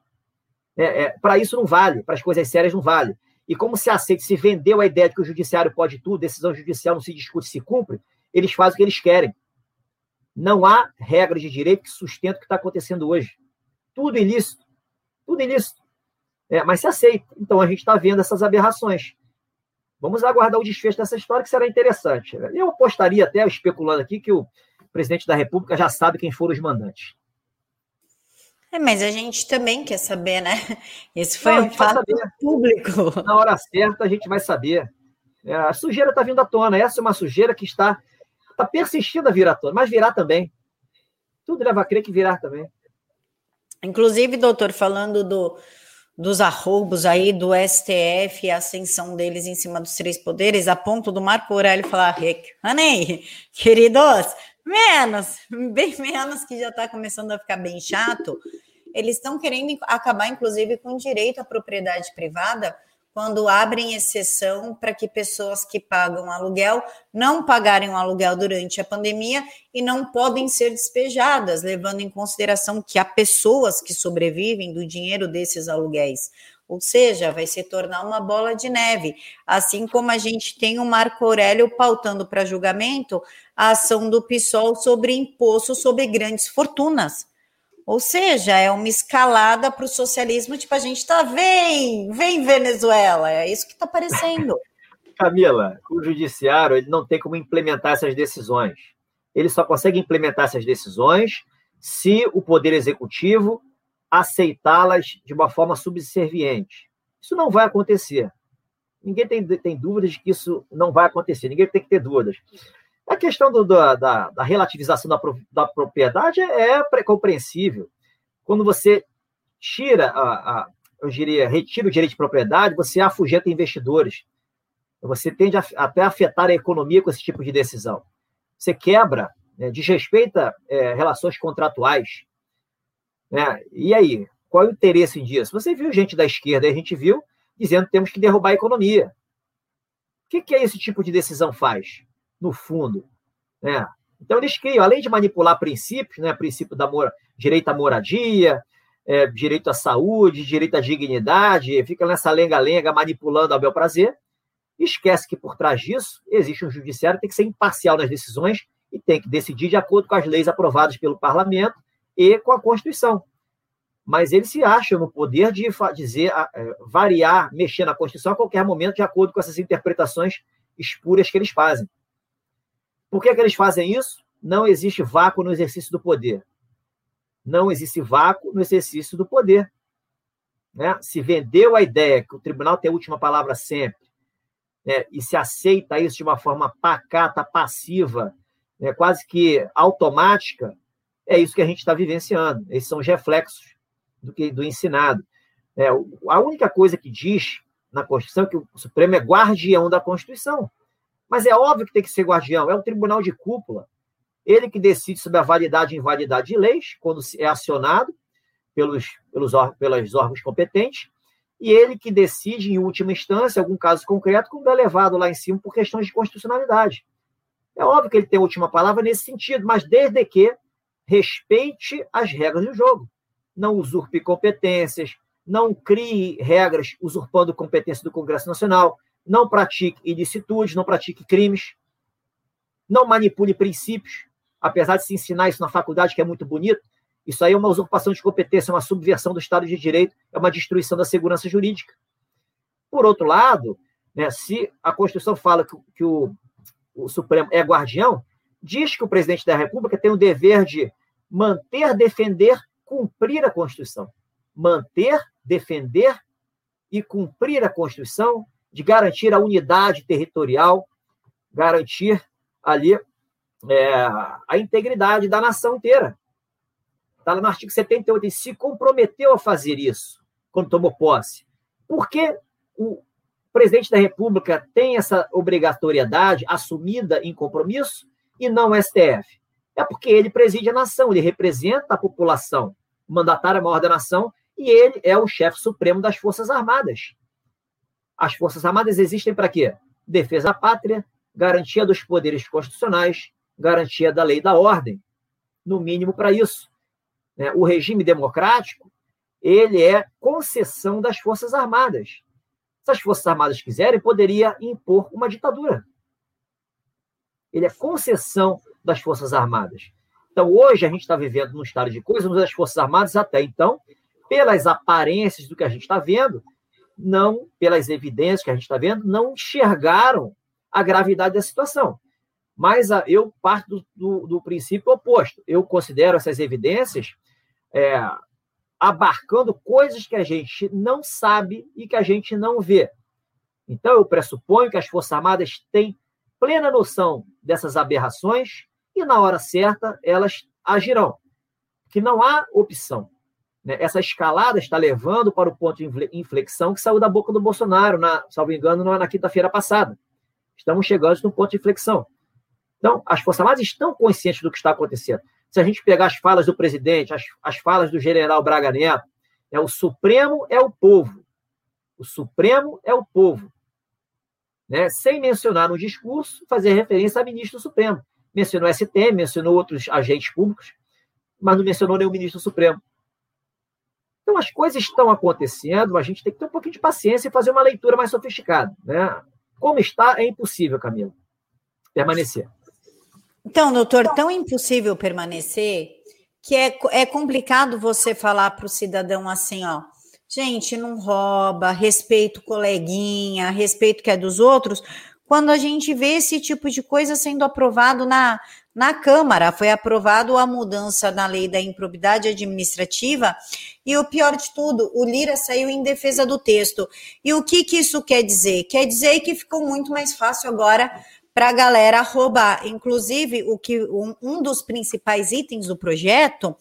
É, é, para isso não vale, para as coisas sérias não vale. E como se aceita, se vendeu a ideia de que o judiciário pode tudo, decisão judicial não se discute, se cumpre, eles fazem o que eles querem. Não há regra de direito que sustente o que está acontecendo hoje. Tudo ilícito. Tudo ilícito. É, mas se aceita. Então a gente está vendo essas aberrações. Vamos aguardar o desfecho dessa história, que será interessante. Eu apostaria até, especulando aqui, que o presidente da República já sabe quem foram os mandantes. É, mas a gente também quer saber, né? Esse foi Não, um fato público. Na hora certa a gente vai saber. É, a sujeira está vindo à tona. Essa é uma sujeira que está, está persistindo a vir à tona, mas virá também. Tudo leva a crer que virá também. Inclusive, doutor, falando do, dos arroubos aí do STF, a ascensão deles em cima dos três poderes, a ponto do Marco Aurélio falar, Honey, queridos, Menos, bem menos, que já está começando a ficar bem chato. Eles estão querendo acabar, inclusive, com direito à propriedade privada, quando abrem exceção para que pessoas que pagam aluguel não pagarem o aluguel durante a pandemia e não podem ser despejadas, levando em consideração que há pessoas que sobrevivem do dinheiro desses aluguéis. Ou seja, vai se tornar uma bola de neve. Assim como a gente tem o Marco Aurélio pautando para julgamento a ação do PSOL sobre imposto sobre grandes fortunas. Ou seja, é uma escalada para o socialismo, tipo, a gente está, vem, vem Venezuela, é isso que está aparecendo. [laughs] Camila, o judiciário ele não tem como implementar essas decisões. Ele só consegue implementar essas decisões se o Poder Executivo aceitá-las de uma forma subserviente. Isso não vai acontecer. Ninguém tem, tem dúvidas de que isso não vai acontecer, ninguém tem que ter dúvidas. A questão do, da, da, da, relativização da, da propriedade é, é compreensível. Quando você tira, a, a, eu diria, retira o direito de propriedade, você afugenta investidores. Você tende a, até afetar a economia com esse tipo de decisão. Você quebra, né, desrespeita é, relações contratuais. Né? E aí, qual é o interesse disso? Você viu gente da esquerda, a gente viu, dizendo que temos que derrubar a economia. O que, que esse tipo de decisão faz, no fundo? Né? Então, eles criam, além de manipular princípios, né, princípio da mora, direito à moradia, é, direito à saúde, direito à dignidade, fica nessa lenga-lenga manipulando a bel prazer, esquece que por trás disso existe um judiciário que tem que ser imparcial nas decisões e tem que decidir de acordo com as leis aprovadas pelo parlamento e com a Constituição. Mas eles se acham no poder de dizer, é, variar, mexer na Constituição a qualquer momento, de acordo com essas interpretações espúrias que eles fazem. Por que, que eles fazem isso? Não existe vácuo no exercício do poder. Não existe vácuo no exercício do poder. Né? Se vendeu a ideia que o tribunal tem a última palavra sempre, né? e se aceita isso de uma forma pacata, passiva, né? quase que automática, é isso que a gente está vivenciando. Esses são os reflexos do, que, do ensinado. É, a única coisa que diz na Constituição é que o Supremo é guardião da Constituição. Mas é óbvio que tem que ser guardião, é o tribunal de cúpula. Ele que decide sobre a validade e invalidade de leis, quando é acionado pelos, pelos, pelos órgãos competentes, e ele que decide, em última instância, algum caso concreto, quando é levado lá em cima por questões de constitucionalidade. É óbvio que ele tem a última palavra nesse sentido, mas desde que respeite as regras do jogo. Não usurpe competências, não crie regras usurpando competência do Congresso Nacional, não pratique ilicitudes, não pratique crimes, não manipule princípios, apesar de se ensinar isso na faculdade, que é muito bonito, isso aí é uma usurpação de competência, é uma subversão do Estado de Direito, é uma destruição da segurança jurídica. Por outro lado, né, se a Constituição fala que, que o, o Supremo é guardião, diz que o presidente da República tem o dever de manter, defender, cumprir a Constituição. Manter, defender e cumprir a Constituição, de garantir a unidade territorial, garantir ali é, a integridade da nação inteira. Está no artigo 78, ele se comprometeu a fazer isso quando tomou posse. Por que o presidente da República tem essa obrigatoriedade assumida em compromisso? e não o STF? É porque ele preside a nação, ele representa a população. O mandatário maior da nação e ele é o chefe supremo das Forças Armadas. As Forças Armadas existem para quê? Defesa da pátria, garantia dos poderes constitucionais, garantia da lei e da ordem. No mínimo para isso. Né? O regime democrático, ele é concessão das Forças Armadas. Se as Forças Armadas quiserem, poderia impor uma ditadura ele é concessão das Forças Armadas. Então, hoje a gente está vivendo num estado de coisas onde as Forças Armadas, até então, pelas aparências do que a gente está vendo, não, pelas evidências que a gente está vendo, não enxergaram a gravidade da situação. Mas a, eu parto do, do, do, princípio oposto. Eu considero essas evidências é, abarcando coisas que a gente não sabe e que a gente não vê. Então, eu pressuponho que as Forças Armadas têm plena noção dessas aberrações e, na hora certa, elas agirão. Que não há opção. Né? Essa escalada está levando para o ponto de inflexão que saiu da boca do Bolsonaro, na, salvo engano, na quinta-feira passada. Estamos chegando no ponto de inflexão. Então, as Forças Armadas estão conscientes do que está acontecendo. Se a gente pegar as falas do presidente, as, as falas do general Braga Neto, é o Supremo é o povo. O Supremo é o povo. Né? Sem mencionar no discurso, fazer referência a ministro Supremo. Mencionou STM, mencionou outros agentes públicos, mas não mencionou nenhum ministro Supremo. Então, as coisas estão acontecendo, a gente tem que ter um pouquinho de paciência e fazer uma leitura mais sofisticada. Né? Como está, é impossível, Camila, permanecer. Então, doutor, tão impossível permanecer que é, é complicado você falar para o cidadão assim, ó. Gente, não rouba, respeito coleguinha, respeito que é dos outros, quando a gente vê esse tipo de coisa sendo aprovado na, na Câmara. Foi aprovado a mudança na lei da improbidade administrativa e o pior de tudo, o Lira saiu em defesa do texto. E o que, que isso quer dizer? Quer dizer que ficou muito mais fácil agora para a galera roubar. Inclusive, o que um, um dos principais itens do projeto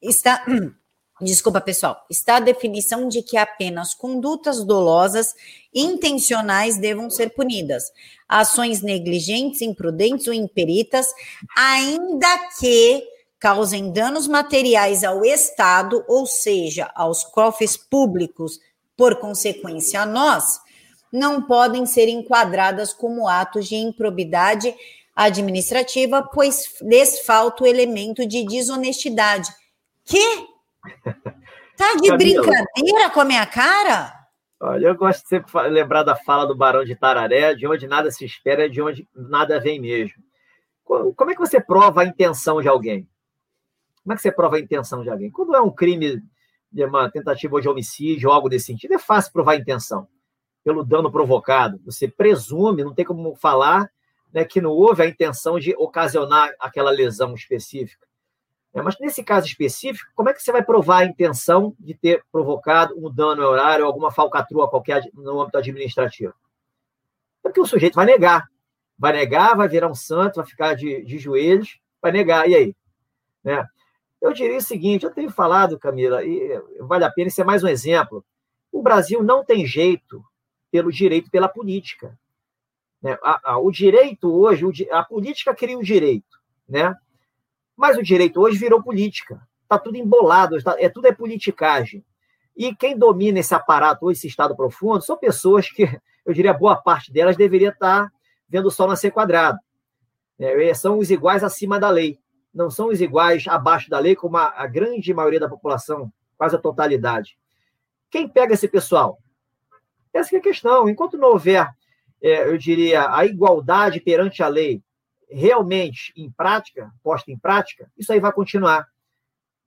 está. [clears throat] Desculpa, pessoal. Está a definição de que apenas condutas dolosas intencionais devam ser punidas. Ações negligentes, imprudentes ou imperitas, ainda que causem danos materiais ao Estado, ou seja, aos cofres públicos, por consequência a nós, não podem ser enquadradas como atos de improbidade administrativa, pois desfalta o elemento de desonestidade. Que? Tá de Camila, brincadeira com a minha cara? Olha, eu gosto de sempre lembrar da fala do Barão de Tararé, de onde nada se espera, é de onde nada vem mesmo. Como é que você prova a intenção de alguém? Como é que você prova a intenção de alguém? Quando é um crime de uma tentativa de homicídio ou algo desse sentido, é fácil provar a intenção pelo dano provocado. Você presume, não tem como falar né, que não houve a intenção de ocasionar aquela lesão específica. É, mas nesse caso específico, como é que você vai provar a intenção de ter provocado um dano ao horário alguma falcatrua qualquer no âmbito administrativo? Porque o sujeito vai negar. Vai negar, vai virar um santo, vai ficar de, de joelhos, vai negar. E aí? Né? Eu diria o seguinte: eu tenho falado, Camila, e vale a pena, isso é mais um exemplo. O Brasil não tem jeito pelo direito, pela política. Né? A, a, o direito hoje, a política cria o direito, né? Mas o direito hoje virou política. Está tudo embolado, tá, é tudo é politicagem. E quem domina esse aparato hoje, esse Estado profundo, são pessoas que, eu diria, boa parte delas deveria estar vendo o sol nascer quadrado. É, são os iguais acima da lei. Não são os iguais abaixo da lei, como a, a grande maioria da população, quase a totalidade. Quem pega esse pessoal? Essa é a questão. Enquanto não houver, é, eu diria, a igualdade perante a lei realmente em prática, posta em prática, isso aí vai continuar.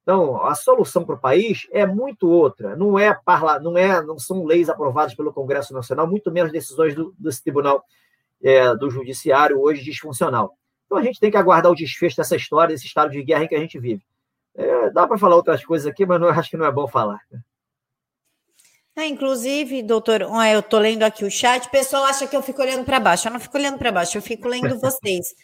Então, a solução para o país é muito outra. Não é parla, não é, não são leis aprovadas pelo Congresso Nacional, muito menos decisões do, desse Tribunal é, do Judiciário hoje disfuncional. Então, a gente tem que aguardar o desfecho dessa história, desse estado de guerra em que a gente vive. É, dá para falar outras coisas aqui, mas não, acho que não é bom falar. É, inclusive, doutor, eu estou lendo aqui o chat, o pessoal acha que eu fico olhando para baixo. Eu não fico olhando para baixo, eu fico lendo [laughs] vocês.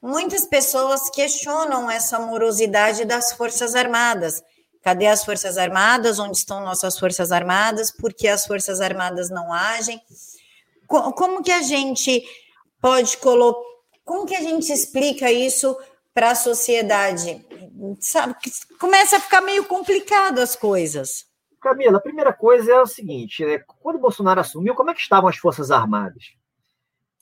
Muitas pessoas questionam essa morosidade das Forças Armadas. Cadê as Forças Armadas? Onde estão nossas Forças Armadas? Por que as Forças Armadas não agem? Como que a gente pode colocar. Como que a gente explica isso para a sociedade? Sabe, começa a ficar meio complicado as coisas. Camila, a primeira coisa é o seguinte: né? quando Bolsonaro assumiu, como é que estavam as Forças Armadas?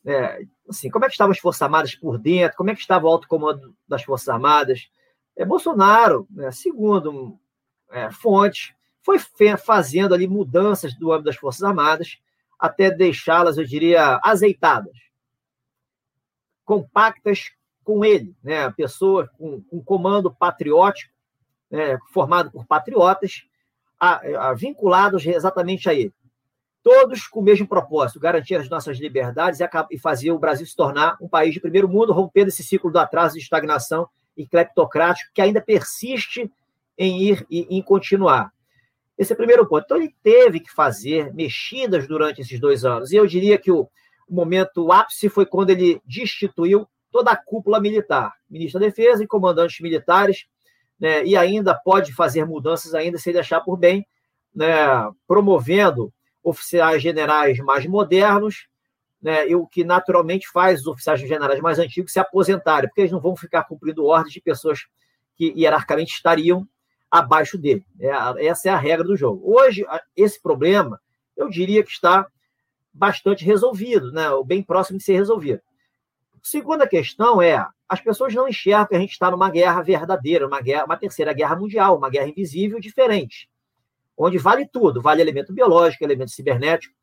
É, assim, como é que estavam as Forças Armadas por dentro? Como é que estava o alto comando das Forças Armadas? É, Bolsonaro, né, segundo é, fontes, foi fazendo ali mudanças do âmbito das Forças Armadas até deixá-las, eu diria, azeitadas, compactas, com ele, né? pessoa com, com comando patriótico, né? formado por patriotas, a, a, vinculados exatamente a ele. Todos com o mesmo propósito, garantir as nossas liberdades e, fazer o Brasil se tornar um país de primeiro mundo, rompendo esse ciclo do atraso de estagnação e cleptocrático que ainda persiste em ir e em continuar. Esse é o primeiro ponto. Então, ele teve que fazer mexidas durante esses dois anos. E eu diria que o, momento ápice foi quando ele destituiu toda a cúpula militar, ministro da Defesa e comandantes militares, né, e ainda pode fazer mudanças ainda se achar por bem, né, promovendo oficiais generais mais modernos, né, e o que naturalmente faz os oficiais generais mais antigos se aposentarem, porque eles não vão ficar cumprindo ordens de pessoas que hierarquicamente estariam abaixo dele. É, essa é a regra do jogo. Hoje, esse problema, eu diria que está bastante resolvido, né, ou bem próximo de ser resolvido. Segunda questão é, as pessoas não enxergam que a gente está numa guerra verdadeira, uma, guerra, uma terceira guerra mundial, uma guerra invisível diferente, onde vale tudo, vale elemento biológico, elemento cibernético,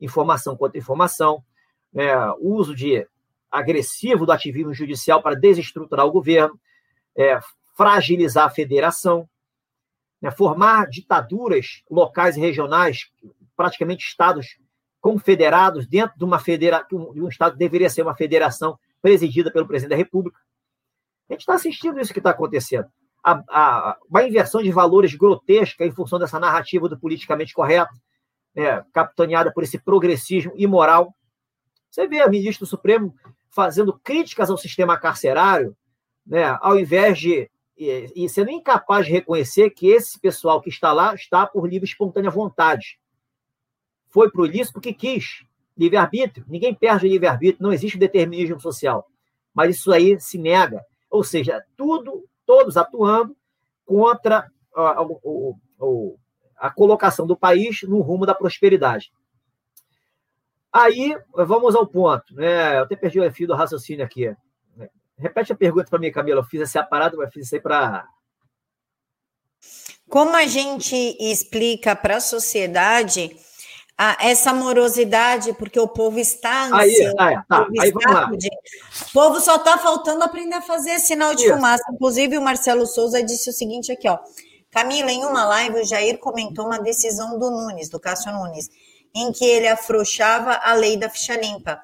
informação contra informação, é, uso de agressivo do ativismo judicial para desestruturar o governo, é, fragilizar a federação, né, formar ditaduras locais e regionais, praticamente estados confederados dentro de uma um estado deveria ser uma federação presidida pelo presidente da República. A gente está assistindo isso que está acontecendo. A, a, uma inversão de valores grotesca em função dessa narrativa do politicamente correto, né, capitaneada por esse progressismo imoral. Você vê a ministra do Supremo fazendo críticas ao sistema carcerário, né, ao invés de. E, e sendo incapaz de reconhecer que esse pessoal que está lá está por livre e espontânea vontade. Foi para o ilícito porque quis livre-arbítrio. Ninguém perde o livre-arbítrio, não existe determinismo social. Mas isso aí se nega. Ou seja, tudo, todos atuando contra a, a, a colocação do país no rumo da prosperidade. Aí, vamos ao ponto. Né? Eu até perdi o fio do raciocínio aqui. Repete a pergunta para mim, Camila. Eu fiz essa parada, mas fiz isso aí para. Como a gente explica para a sociedade a, essa morosidade, porque o povo está ansioso. Aí, tá, tá. aí vamos lá. O povo só está faltando aprender a fazer sinal de Isso. fumaça. Inclusive, o Marcelo Souza disse o seguinte aqui, ó. Camila, em uma live, o Jair comentou uma decisão do Nunes, do Cássio Nunes, em que ele afrouxava a lei da ficha limpa.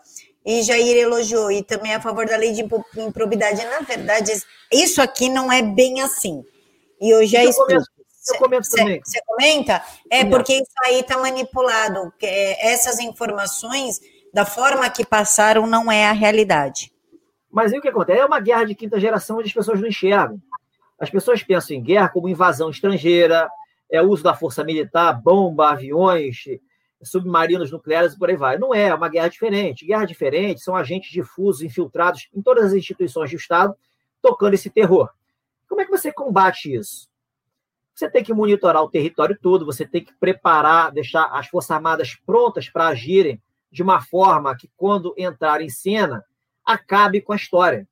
E Jair elogiou, e também a favor da lei de improbidade. Na verdade, isso aqui não é bem assim. E eu já explico. Eu comento também. Você comenta? É porque isso aí está manipulado. Essas informações, da forma que passaram, não é a realidade. Mas aí o que acontece? É uma guerra de quinta geração onde as pessoas não enxergam. As pessoas pensam em guerra como invasão estrangeira, é uso da força militar, bomba, aviões, submarinos nucleares e por aí vai. Não é, é uma guerra diferente. Guerra diferente são agentes difusos, infiltrados em todas as instituições do Estado, tocando esse terror. Como é que você combate isso? Você tem que monitorar o território todo, você tem que preparar, deixar as Forças Armadas prontas para agirem de uma forma que, quando entrar em cena, acabe com a história,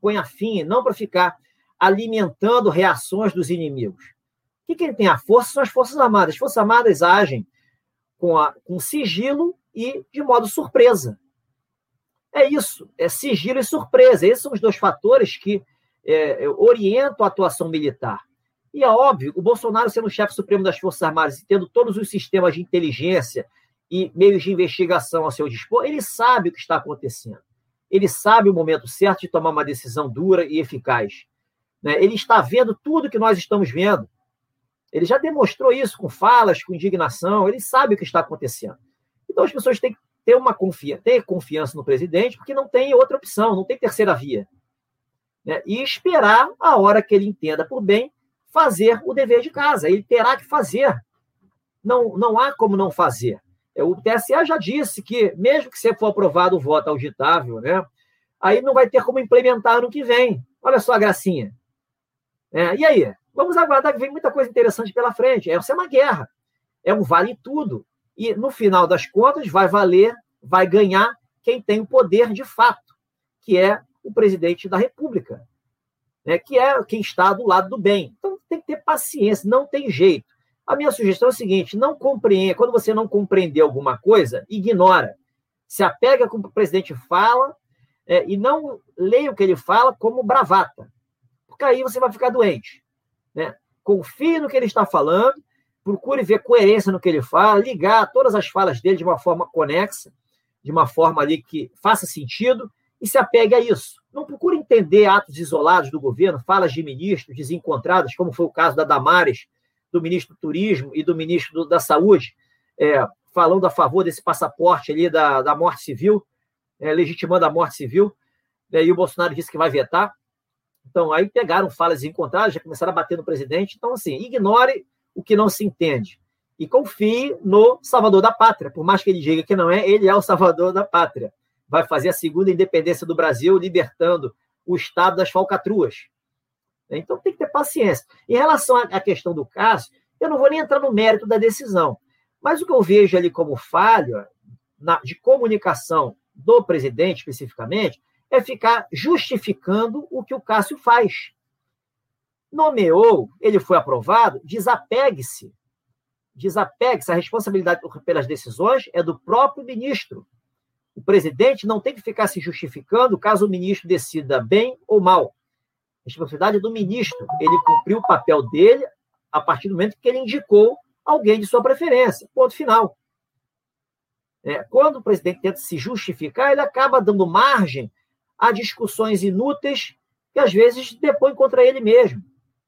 ponha fim, não para ficar alimentando reações dos inimigos. O que, que ele tem a força são as Forças Armadas. As Forças Armadas agem com, a, com sigilo e de modo surpresa. É isso, é sigilo e surpresa. Esses são os dois fatores que é, orientam a atuação militar. E é óbvio, o Bolsonaro sendo o chefe supremo das Forças Armadas e tendo todos os sistemas de inteligência e meios de investigação ao seu dispor, ele sabe o que está acontecendo. Ele sabe o momento certo de tomar uma decisão dura e eficaz. Né? Ele está vendo tudo que nós estamos vendo. Ele já demonstrou isso com falas, com indignação. Ele sabe o que está acontecendo. Então as pessoas têm que ter uma confiança, ter confiança no presidente, porque não tem outra opção, não tem terceira via. Né? E esperar a hora que ele entenda por bem fazer o dever de casa. Ele terá que fazer. Não, não há como não fazer. É, o TSE já disse que, mesmo que você for aprovado o voto auditável, né, aí não vai ter como implementar no que vem. Olha só a gracinha. É, e aí? Vamos aguardar que vem muita coisa interessante pela frente. Essa é uma guerra. É um vale tudo. E, no final das contas, vai valer, vai ganhar quem tem o poder de fato, que é o presidente da República né, que é quem está do lado do bem. Então tem que ter paciência, não tem jeito. A minha sugestão é a seguinte: não compreenda, quando você não compreender alguma coisa, ignora. Se apega com o que o presidente fala, é, e não leia o que ele fala como bravata, porque aí você vai ficar doente. Né? Confie no que ele está falando, procure ver coerência no que ele fala, ligar todas as falas dele de uma forma conexa, de uma forma ali que faça sentido e se apegue a isso. Não procure entender atos isolados do governo, falas de ministros desencontradas, como foi o caso da Damares, do ministro do Turismo e do ministro da Saúde, é, falando a favor desse passaporte ali da, da morte civil, é, legitimando a morte civil, né, e o Bolsonaro disse que vai vetar. Então, aí pegaram falas encontradas, já começaram a bater no presidente. Então, assim, ignore o que não se entende e confie no salvador da pátria. Por mais que ele diga que não é, ele é o salvador da pátria. Vai fazer a segunda independência do Brasil, libertando o Estado das falcatruas. Então tem que ter paciência. Em relação à questão do caso, eu não vou nem entrar no mérito da decisão. Mas o que eu vejo ali como falha de comunicação do presidente, especificamente, é ficar justificando o que o Cássio faz. Nomeou, ele foi aprovado, desapegue-se. Desapegue-se. A responsabilidade pelas decisões é do próprio ministro. O presidente não tem que ficar se justificando caso o ministro decida bem ou mal. A responsabilidade é do ministro. Ele cumpriu o papel dele a partir do momento que ele indicou alguém de sua preferência. Ponto final. É, quando o presidente tenta se justificar, ele acaba dando margem a discussões inúteis que às vezes depõem contra ele mesmo.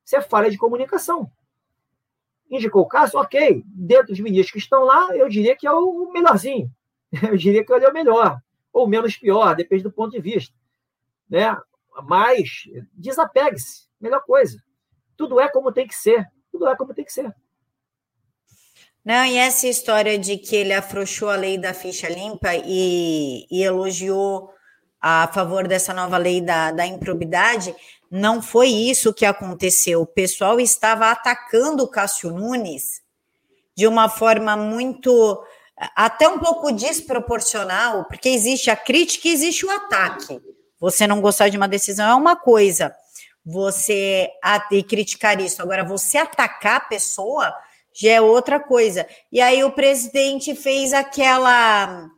Isso é falha de comunicação. Indicou o caso, ok. Dentro dos ministros que estão lá, eu diria que é o melhorzinho. [laughs] Eu diria que ele é o melhor. Ou menos pior, depende do ponto de vista. Né? Mas desapegue-se. Melhor coisa. Tudo é como tem que ser. Tudo é como tem que ser. Não, e essa história de que ele afrouxou a lei da ficha limpa e, e elogiou a favor dessa nova lei da, da improbidade, não foi isso que aconteceu. O pessoal estava atacando o Cássio Nunes de uma forma muito, até um pouco desproporcional, porque existe a crítica e existe o ataque. Você não gostar de uma decisão é uma coisa, você e criticar isso. Agora, você atacar a pessoa já é outra coisa. E aí o presidente fez aquela.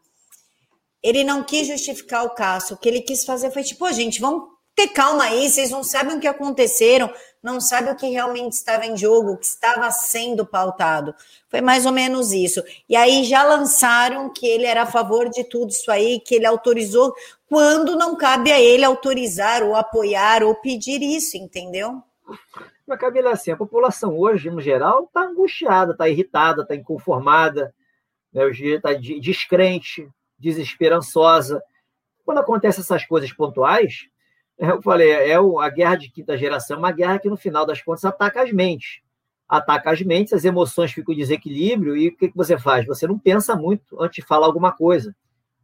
Ele não quis justificar o caso. O que ele quis fazer foi tipo, gente, vamos ter calma aí, vocês não sabem o que aconteceram, não sabem o que realmente estava em jogo, o que estava sendo pautado. Foi mais ou menos isso. E aí já lançaram que ele era a favor de tudo isso aí, que ele autorizou, quando não cabe a ele autorizar ou apoiar ou pedir isso, entendeu? Mas, Camila, assim, a população hoje, no geral, está angustiada, está irritada, está inconformada, né? está descrente, desesperançosa. Quando acontecem essas coisas pontuais, eu falei, é a guerra de quinta geração, uma guerra que, no final das contas, ataca as mentes. Ataca as mentes, as emoções ficam em desequilíbrio, e o que, que você faz? Você não pensa muito antes de falar alguma coisa,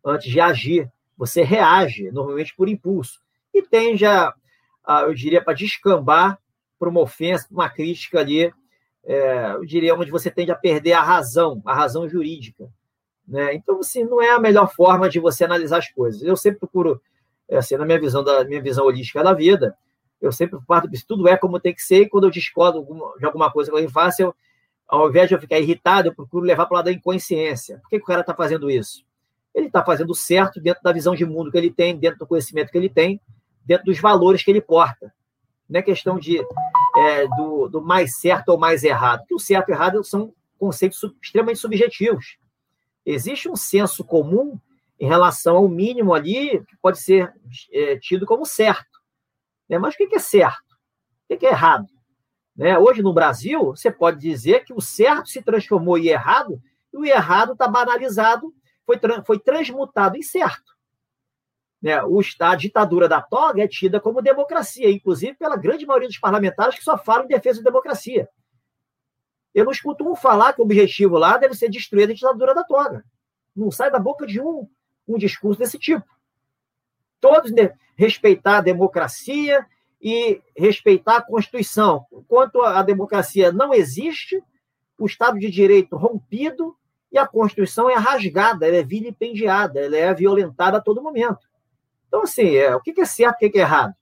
antes de agir. Você reage, normalmente por impulso. E tende a, eu diria, para descambar para uma ofensa, uma crítica ali, é, eu diria, onde você tende a perder a razão, a razão jurídica. Né? Então, assim, não é a melhor forma de você analisar as coisas. Eu sempre procuro, é, assim, na minha visão, da minha visão holística da vida, eu sempre parto disso, tudo é como tem que ser, e quando eu discordo de alguma coisa que alguém faça, eu, ao invés de eu ficar irritado, eu procuro levar para o lado da inconsciência. Por que, que o cara está fazendo isso? Ele está fazendo certo dentro da visão de mundo que ele tem, dentro do conhecimento que ele tem, dentro dos valores que ele porta. Não é questão de, é, do, do, mais certo ou mais errado, porque o certo e o errado são conceitos extremamente subjetivos. Existe um senso comum em relação ao mínimo ali que pode ser é, tido como certo. Né? Mas o que é certo? O que é errado? Né? Hoje, no Brasil, você pode dizer que o certo se transformou em errado e o errado está banalizado, foi, foi transmutado em certo. Né? O, a ditadura da toga é tida como democracia, inclusive pela grande maioria dos parlamentares que só falam em defesa da democracia. Eu não escuto um falar que o objetivo lá deve ser destruir a ditadura da toga. Não sai da boca de um um discurso desse tipo. Todos respeitar a democracia e respeitar a Constituição. Enquanto a democracia não existe, o Estado de Direito rompido e a Constituição é rasgada, ela é vilipendiada, ela é violentada a todo momento. Então, assim, é, o que é certo e o que é errado?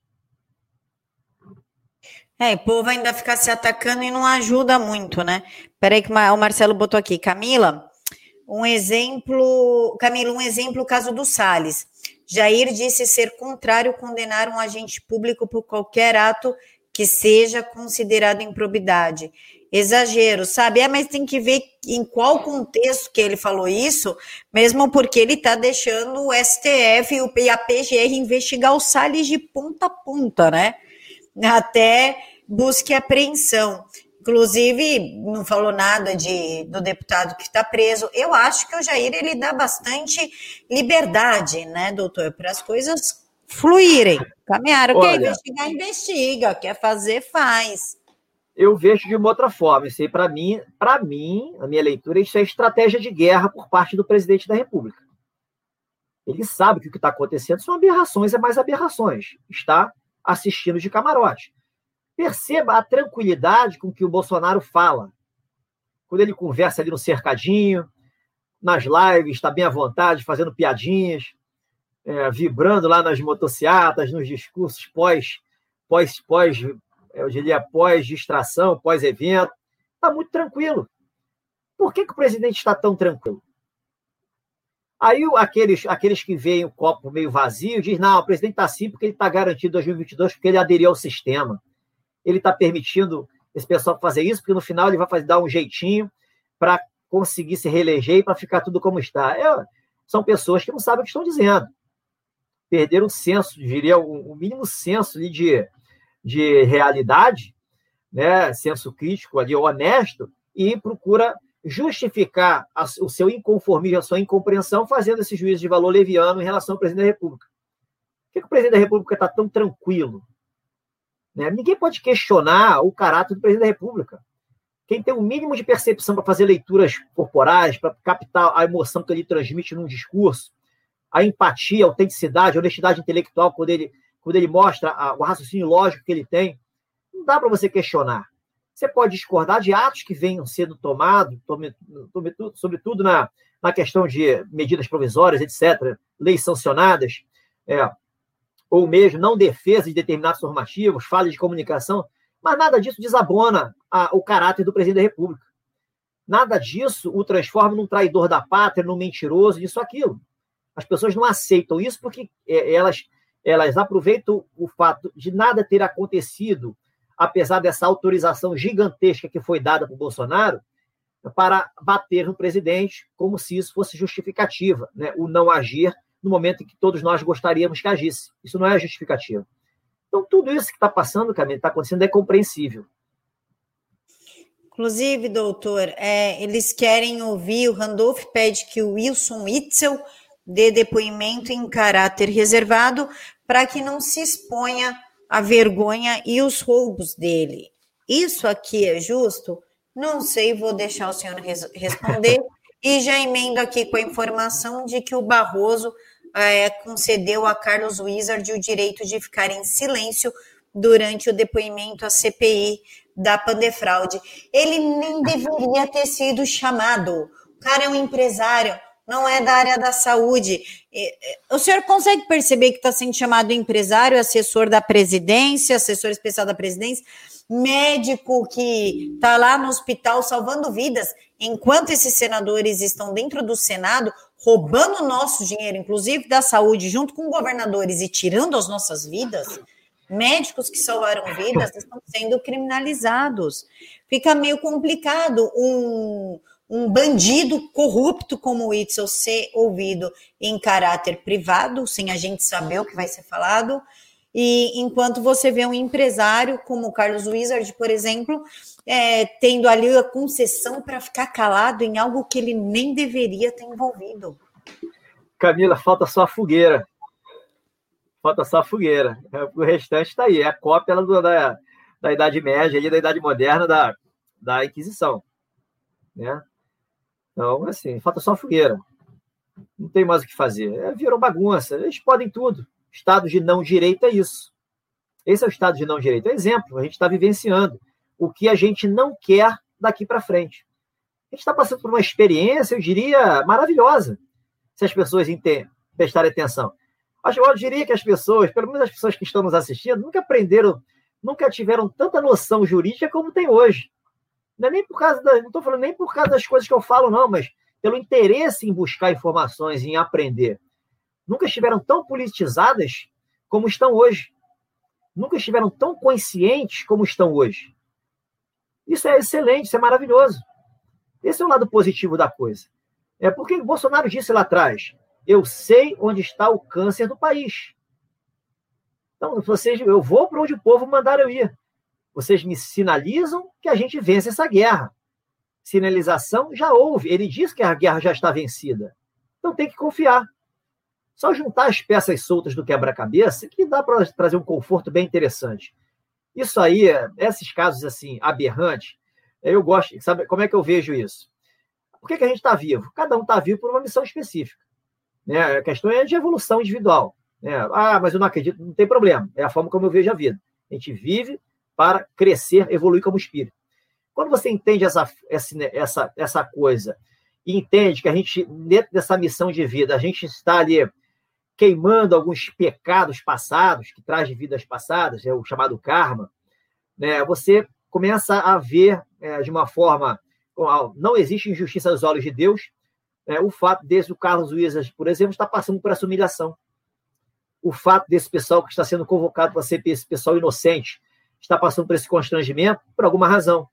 É, o povo ainda ficar se atacando e não ajuda muito, né? Peraí que o Marcelo botou aqui. Camila, um exemplo, Camila, um exemplo, o caso do Salles. Jair disse ser contrário condenar um agente público por qualquer ato que seja considerado improbidade. Exagero, sabe? É, mas tem que ver em qual contexto que ele falou isso, mesmo porque ele está deixando o STF e a PGR investigar o Salles de ponta a ponta, né? Até busque apreensão. Inclusive, não falou nada de, do deputado que está preso. Eu acho que o Jair ele dá bastante liberdade, né, doutor, para as coisas fluírem, caminharem. Quer investigar, investiga. Quer fazer, faz. Eu vejo de uma outra forma. Isso aí, para mim, para mim, a minha leitura, isso é estratégia de guerra por parte do presidente da República. Ele sabe que o que está acontecendo são aberrações, é mais aberrações. Está assistindo de camarote. Perceba a tranquilidade com que o Bolsonaro fala. Quando ele conversa ali no cercadinho, nas lives, está bem à vontade, fazendo piadinhas, é, vibrando lá nas motocicletas, nos discursos pós, pós, pós, eu diria pós distração, pós evento, está muito tranquilo. Por que, que o presidente está tão tranquilo? Aí aqueles, aqueles que veem o copo meio vazio dizem, não, o presidente está assim porque ele está garantido 2022 porque ele aderiu ao sistema ele está permitindo esse pessoal fazer isso, porque no final ele vai fazer, dar um jeitinho para conseguir se reeleger e para ficar tudo como está. É, são pessoas que não sabem o que estão dizendo. Perderam o senso, diria, o, mínimo senso de, de realidade, né, senso crítico ali, honesto, e procura justificar a, o seu inconformismo, a sua incompreensão, fazendo esse juízo de valor leviano em relação ao presidente da República. Por que, que o presidente da República está tão tranquilo? Né? Ninguém pode questionar o caráter do presidente da República. Quem tem o um mínimo de percepção para fazer leituras corporais, para captar a emoção que ele transmite num discurso, a empatia, a autenticidade, a honestidade intelectual, quando ele, quando ele mostra a, o raciocínio lógico que ele tem, não dá para você questionar. Você pode discordar de atos que venham sendo tomados, sobretudo na, na questão de medidas provisórias, etc., leis sancionadas, é, ou mesmo não defesa de determinados normativos, falha de comunicação, mas nada disso desabona a, o caráter do presidente da República. Nada disso o transforma num traidor da pátria, num mentiroso, isso, aquilo. As pessoas não aceitam isso porque é, elas, elas aproveitam o fato de nada ter acontecido, apesar dessa autorização gigantesca que foi dada para o Bolsonaro, para bater no presidente, como se isso fosse justificativa, né? o não agir no momento em que todos nós gostaríamos que agisse. Isso não é justificativo. Então, tudo isso que está passando, Camila, está acontecendo, é compreensível. Inclusive, doutor, é, eles querem ouvir, o Randolph pede que o Wilson Itzel dê depoimento em caráter reservado para que não se exponha a vergonha e os roubos dele. Isso aqui é justo? Não sei, vou deixar o senhor res responder. [laughs] e já emendo aqui com a informação de que o Barroso é, concedeu a Carlos Wizard o direito de ficar em silêncio durante o depoimento à CPI da Pandefraude. Ele nem deveria ter sido chamado. O cara é um empresário, não é da área da saúde. O senhor consegue perceber que está sendo chamado empresário, assessor da presidência, assessor especial da presidência, médico que está lá no hospital salvando vidas, enquanto esses senadores estão dentro do Senado roubando nosso dinheiro, inclusive da saúde, junto com governadores e tirando as nossas vidas, médicos que salvaram vidas estão sendo criminalizados. Fica meio complicado um, um bandido corrupto como o Itzel ser ouvido em caráter privado, sem a gente saber o que vai ser falado, e enquanto você vê um empresário como o Carlos Wizard, por exemplo, é, tendo ali a concessão para ficar calado em algo que ele nem deveria ter envolvido. Camila, falta só a fogueira. Falta só a fogueira. O restante está aí. É a cópia da, da Idade Média, ali, da Idade Moderna, da, da Inquisição. Né? Então, assim, falta só a fogueira. Não tem mais o que fazer. É, virou bagunça. Eles podem tudo. Estado de não direito é isso. Esse é o estado de não direito. É exemplo, a gente está vivenciando o que a gente não quer daqui para frente. A gente está passando por uma experiência, eu diria, maravilhosa, se as pessoas prestarem atenção. Eu diria que as pessoas, pelo menos as pessoas que estão nos assistindo, nunca aprenderam, nunca tiveram tanta noção jurídica como tem hoje. Não é nem por causa da, não estou falando nem por causa das coisas que eu falo, não, mas pelo interesse em buscar informações, em aprender. Nunca estiveram tão politizadas como estão hoje. Nunca estiveram tão conscientes como estão hoje. Isso é excelente, isso é maravilhoso. Esse é o lado positivo da coisa. É porque Bolsonaro disse lá atrás: eu sei onde está o câncer do país. Então, vocês, eu vou para onde o povo mandar eu ir. Vocês me sinalizam que a gente vence essa guerra. Sinalização já houve. Ele disse que a guerra já está vencida. Então tem que confiar. Só juntar as peças soltas do quebra-cabeça que dá para trazer um conforto bem interessante. Isso aí, esses casos assim aberrantes, eu gosto. Sabe como é que eu vejo isso? Por que, que a gente está vivo? Cada um está vivo por uma missão específica. Né? A questão é de evolução individual. Né? Ah, mas eu não acredito, não tem problema. É a forma como eu vejo a vida. A gente vive para crescer, evoluir como espírito. Quando você entende essa, essa, essa coisa e entende que a gente, dentro dessa missão de vida, a gente está ali queimando alguns pecados passados, que traz de vidas passadas, é o chamado karma, né? você começa a ver é, de uma forma. Não existe injustiça aos olhos de Deus. É, o fato desse, o Carlos Luizas, por exemplo, está passando por essa humilhação. O fato desse pessoal que está sendo convocado para ser esse pessoal inocente, está passando por esse constrangimento por alguma razão.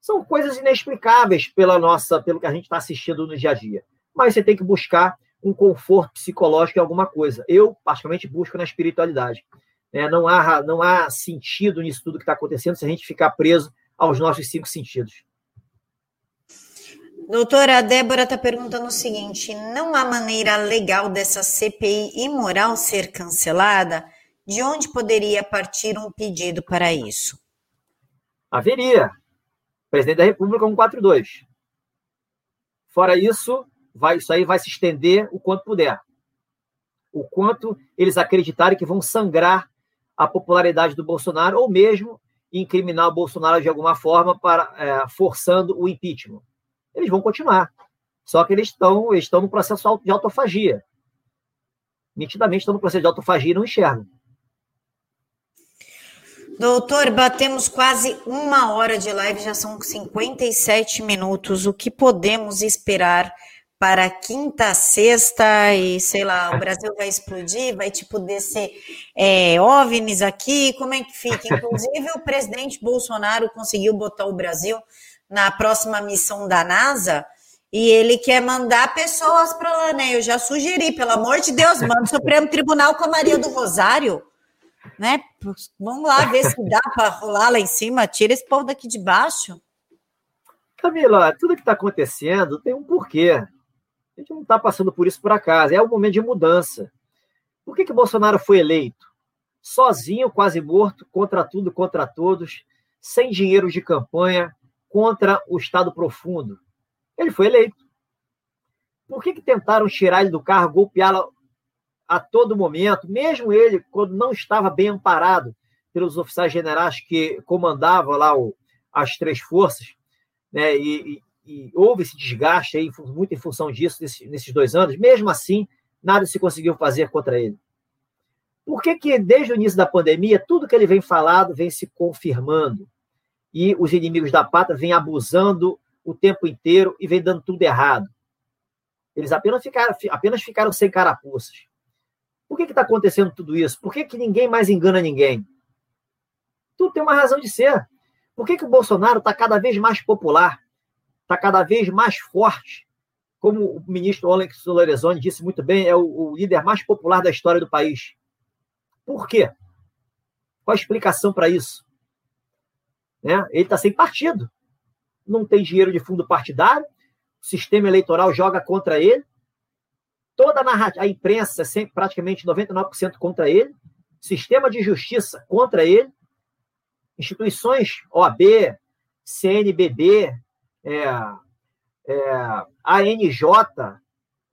São coisas inexplicáveis pela nossa, pelo que a gente está assistindo no dia a dia. Mas você tem que buscar um conforto psicológico em alguma coisa. Eu, particularmente, busco na espiritualidade. É, não, há, não há sentido nisso tudo que está acontecendo se a gente ficar preso aos nossos cinco sentidos. Doutora, a Débora está perguntando o seguinte: não há maneira legal dessa CPI imoral ser cancelada? De onde poderia partir um pedido para isso? Haveria. Presidente da República 142. Fora isso, vai, isso aí vai se estender o quanto puder. O quanto eles acreditarem que vão sangrar a popularidade do Bolsonaro ou mesmo incriminar o Bolsonaro de alguma forma para é, forçando o impeachment. Eles vão continuar. Só que eles estão, eles estão no processo de autofagia. Nitidamente estão no processo de autofagia e não enxergam. Doutor, batemos quase uma hora de live, já são 57 minutos. O que podemos esperar para quinta, sexta e sei lá, o Brasil vai explodir, vai tipo descer é, OVNIs aqui, como é que fica? Inclusive, o presidente Bolsonaro conseguiu botar o Brasil na próxima missão da NASA e ele quer mandar pessoas para lá, né? Eu já sugeri, pelo amor de Deus, manda o Supremo Tribunal com a Maria do Rosário, né? Vamos lá ver se dá para rolar lá em cima, tira esse povo daqui de baixo. Camila, tudo que está acontecendo tem um porquê. A gente não está passando por isso por acaso, é um momento de mudança. Por que, que Bolsonaro foi eleito? Sozinho, quase morto, contra tudo, contra todos, sem dinheiro de campanha, contra o Estado profundo. Ele foi eleito. Por que, que tentaram tirar ele do carro, golpeá-lo a todo momento, mesmo ele, quando não estava bem amparado pelos oficiais generais que comandavam lá o, as três forças, né, e, e houve esse desgaste aí, muito em função disso, nesses, dois anos, mesmo assim, nada se conseguiu fazer contra ele. Por que, que, desde o início da pandemia, tudo que ele vem falado vem se confirmando? E os inimigos da pátria vêm abusando o tempo inteiro e vem dando tudo errado. Eles apenas ficaram, apenas ficaram sem carapuças. Por que está acontecendo tudo isso? Por que, que ninguém mais engana ninguém? Tudo tem uma razão de ser. Por que, que o Bolsonaro está cada vez mais popular? Está cada vez mais forte. Como o ministro Alex Lorenzoni disse muito bem, é o, o líder mais popular da história do país. Por quê? Qual a explicação para isso? Né? Ele está sem partido. Não tem dinheiro de fundo partidário. O sistema eleitoral joga contra ele. Toda a, narrativa, a imprensa, sempre, praticamente 99% contra ele. Sistema de justiça contra ele. Instituições OAB, CNBB, é, é, ANJ,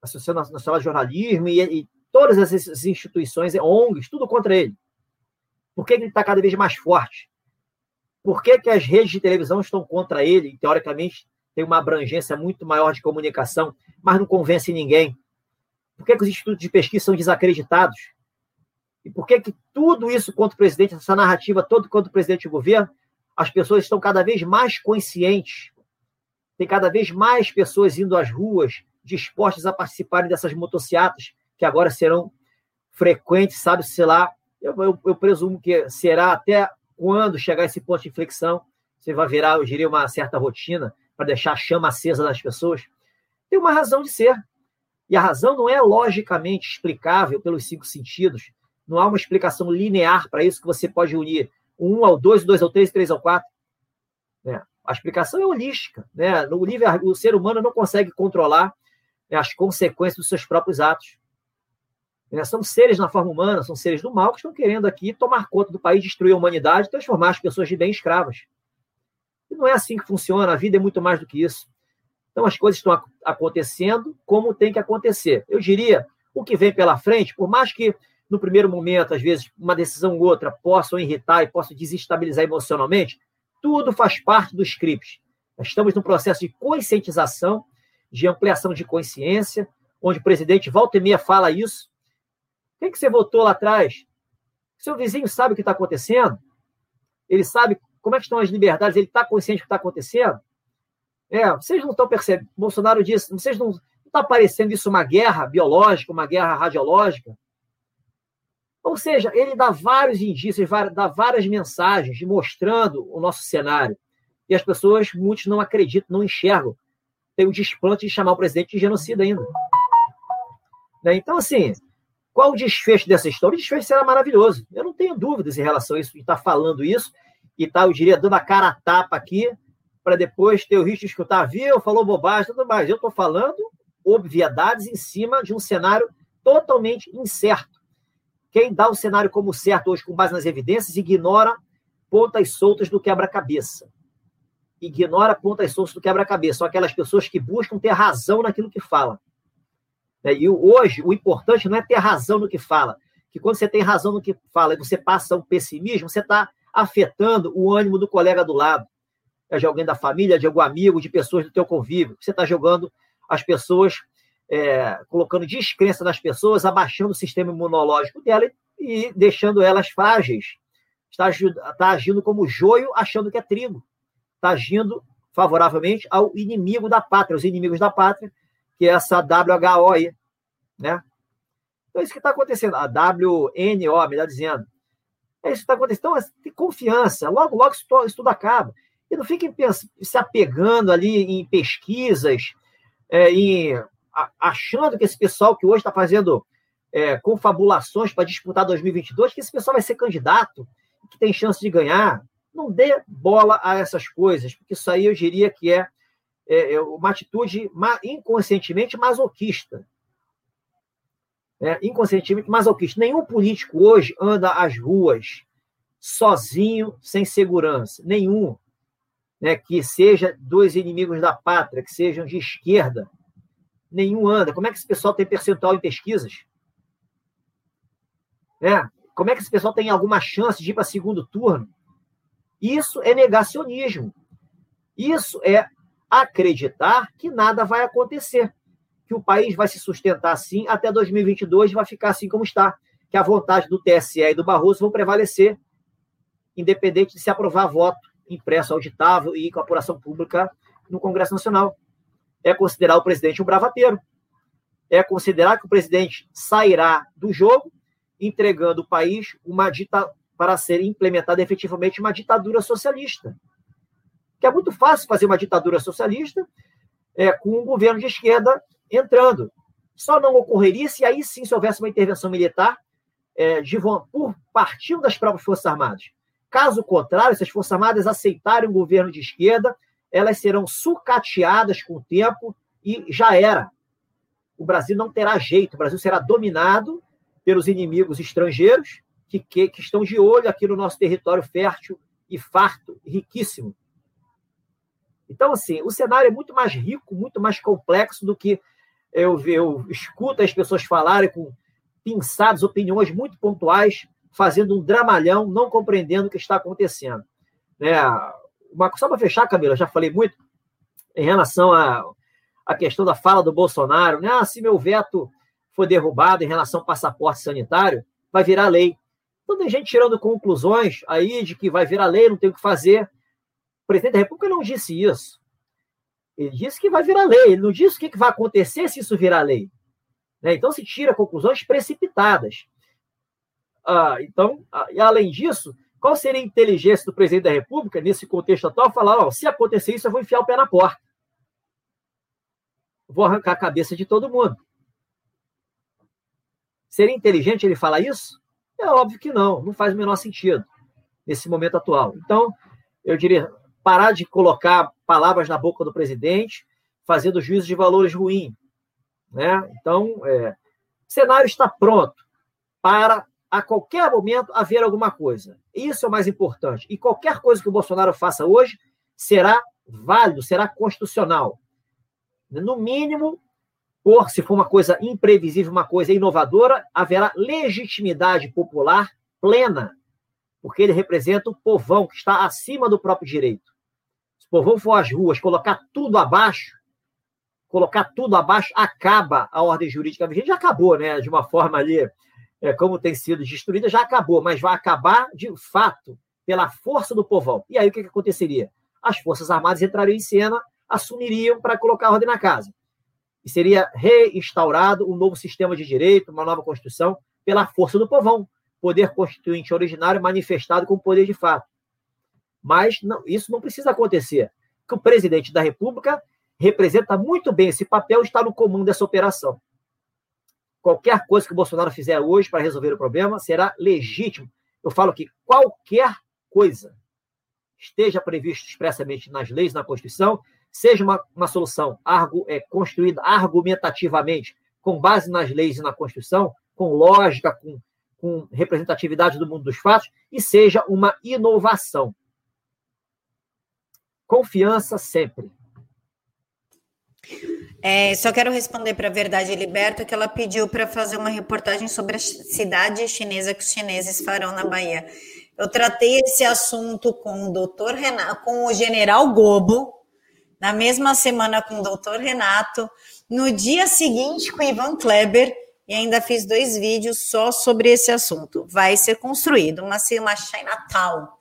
Associação Nacional de Jornalismo, e, e todas essas instituições, ONGs, tudo contra ele. Por que ele está cada vez mais forte? Por que, que as redes de televisão estão contra ele? E, teoricamente, tem uma abrangência muito maior de comunicação, mas não convence ninguém. Por que, que os institutos de pesquisa são desacreditados? E por que, que tudo isso contra o presidente, essa narrativa toda contra o presidente e o governo, as pessoas estão cada vez mais conscientes tem cada vez mais pessoas indo às ruas dispostas a participarem dessas motocicletas que agora serão frequentes, sabe, sei lá, eu, eu, eu presumo que será até quando chegar esse ponto de inflexão, você vai virar, eu diria, uma certa rotina para deixar a chama acesa das pessoas. Tem uma razão de ser. E a razão não é logicamente explicável pelos cinco sentidos. Não há uma explicação linear para isso que você pode unir 1 ao 2, o 2 ao 3, o 3 ao 4. Né? A explicação é holística. Né? No livre, o ser humano não consegue controlar né, as consequências dos seus próprios atos. Né? São seres na forma humana, são seres do mal que estão querendo aqui tomar conta do país, destruir a humanidade, transformar as pessoas de bem escravas. E não é assim que funciona, a vida é muito mais do que isso. Então as coisas estão acontecendo como tem que acontecer. Eu diria, o que vem pela frente, por mais que no primeiro momento, às vezes, uma decisão ou outra possam irritar e possam desestabilizar emocionalmente, tudo faz parte do script. Estamos num processo de conscientização, de ampliação de consciência, onde o presidente e meia fala isso, quem que você votou lá atrás? Seu vizinho sabe o que está acontecendo? Ele sabe como é que estão as liberdades? Ele está consciente do que está acontecendo? É, vocês não estão percebendo. Bolsonaro disse, vocês não está parecendo isso uma guerra biológica, uma guerra radiológica? Ou seja, ele dá vários indícios, dá várias mensagens mostrando o nosso cenário. E as pessoas, muitos não acreditam, não enxergam. Tem o desplante de chamar o presidente de genocida ainda. Né? Então, assim, qual o desfecho dessa história? O desfecho será maravilhoso. Eu não tenho dúvidas em relação a isso, de estar falando isso e estar, tá, eu diria, dando a cara a tapa aqui, para depois ter o risco de escutar, viu, falou bobagem, tudo mais. Eu estou falando obviedades em cima de um cenário totalmente incerto. Quem dá o cenário como certo hoje, com base nas evidências, ignora pontas soltas do quebra-cabeça. Ignora pontas soltas do quebra-cabeça. São aquelas pessoas que buscam ter razão naquilo que fala. Né? E hoje, o importante não é ter razão no que fala, que quando você tem razão no que fala e você passa um pessimismo, você está afetando o ânimo do colega do lado, é de alguém da família, de algum amigo, de pessoas do teu convívio. Você está jogando as pessoas, é, colocando descrença nas pessoas, abaixando o sistema imunológico dela e deixando elas frágeis. Está, está agindo como joio, achando que é trigo. Está agindo favoravelmente ao inimigo da pátria, os inimigos da pátria, que é essa WHO aí, né? Então, é isso que está acontecendo. A WNO, me está dizendo. É isso que está acontecendo. Então, tem confiança. Logo, logo isso, isso tudo acaba. E não fiquem se apegando ali em pesquisas, é, em, achando que esse pessoal que hoje está fazendo é, confabulações para disputar 2022, que esse pessoal vai ser candidato, que tem chance de ganhar. Não dê bola a essas coisas, porque isso aí eu diria que é é, é uma atitude inconscientemente masoquista. É, inconscientemente masoquista. Nenhum político hoje anda às ruas sozinho, sem segurança. Nenhum. Né, que seja dois inimigos da pátria, que sejam de esquerda. Nenhum anda. Como é que esse pessoal tem percentual em pesquisas? É, como é que esse pessoal tem alguma chance de ir para segundo turno? Isso é negacionismo. Isso é acreditar que nada vai acontecer, que o país vai se sustentar assim até 2022 e vai ficar assim como está, que a vontade do TSE e do Barroso vão prevalecer, independente de se aprovar voto impresso auditável e com apuração pública no Congresso Nacional. É considerar o presidente um bravateiro. É considerar que o presidente sairá do jogo entregando o país uma dita para ser implementada efetivamente uma ditadura socialista que é muito fácil fazer uma ditadura socialista é, com um governo de esquerda entrando. Só não ocorreria se aí sim se houvesse uma intervenção militar é, de, por partindo das próprias Forças Armadas. Caso contrário, se as Forças Armadas aceitarem um governo de esquerda, elas serão sucateadas com o tempo e já era. O Brasil não terá jeito, o Brasil será dominado pelos inimigos estrangeiros que, que, que estão de olho aqui no nosso território fértil e farto, riquíssimo. Então, assim, o cenário é muito mais rico, muito mais complexo do que eu, eu escuto as pessoas falarem com pinçadas, opiniões muito pontuais, fazendo um dramalhão, não compreendendo o que está acontecendo. Né? Uma, só para fechar, Camila, já falei muito em relação à a, a, questão da fala do Bolsonaro, né? Ah, se meu veto for derrubado em relação ao passaporte sanitário, vai virar lei. Então tem gente tirando conclusões aí de que vai virar lei, não tem o que fazer. O presidente da República não disse isso. Ele disse que vai virar lei. Ele não disse o que vai acontecer se isso virar lei. Né? Então, se tira conclusões precipitadas. Ah, então, ah, e além disso, qual seria a inteligência do presidente da República, nesse contexto atual, falar: se acontecer isso, eu vou enfiar o pé na porta. Vou arrancar a cabeça de todo mundo. Seria inteligente ele falar isso? É óbvio que não, não faz o menor sentido nesse momento atual. Então, eu diria, parar de colocar palavras na boca do presidente, fazendo juízo de valores ruim. Né? Então, é, o cenário está pronto para, a qualquer momento, haver alguma coisa. Isso é o mais importante. E qualquer coisa que o Bolsonaro faça hoje será válido, será constitucional. No mínimo, por se for uma coisa imprevisível, uma coisa inovadora, haverá legitimidade popular plena, porque ele representa o povão que está acima do próprio direito. Se o povão for às ruas, colocar tudo abaixo, colocar tudo abaixo, acaba a ordem jurídica vigente. Já acabou, né? De uma forma ali, é, como tem sido destruída, já acabou, mas vai acabar de fato pela força do povão. E aí o que, que aconteceria? As Forças Armadas entrariam em cena, assumiriam para colocar ordem na casa. E seria reinstaurado um novo sistema de direito, uma nova Constituição, pela força do povão, poder constituinte originário manifestado com poder de fato. Mas não, isso não precisa acontecer, que o presidente da República representa muito bem esse papel, está no comando dessa operação. Qualquer coisa que o Bolsonaro fizer hoje para resolver o problema será legítimo. Eu falo que qualquer coisa esteja previsto expressamente nas leis, na Constituição, seja uma, uma solução argu, é, construída argumentativamente, com base nas leis e na Constituição, com lógica, com, com representatividade do mundo dos fatos, e seja uma inovação. Confiança sempre. É, só quero responder para a Verdade Liberta que ela pediu para fazer uma reportagem sobre a cidade chinesa que os chineses farão na Bahia. Eu tratei esse assunto com o doutor Renato, com o general Gobo, na mesma semana com o doutor Renato, no dia seguinte com o Ivan Kleber, e ainda fiz dois vídeos só sobre esse assunto. Vai ser construído uma, uma Chinatown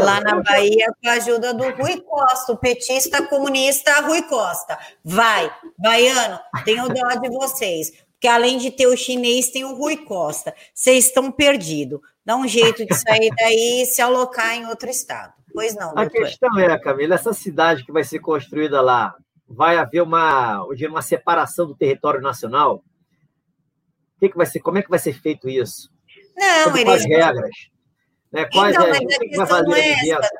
Lá na Bahia com a ajuda do Rui Costa, o petista comunista Rui Costa. Vai, baiano, tenho dó de vocês. Porque além de ter o chinês, tem o Rui Costa. Vocês estão perdidos. Dá um jeito de sair daí e se alocar em outro estado. Pois não, doutor. A questão é, Camila, essa cidade que vai ser construída lá, vai haver uma, uma separação do território nacional? O que, que vai ser? Como é que vai ser feito isso? Não, Sobre eles... regras? Né? Quais então, é, mas a questão não é essa.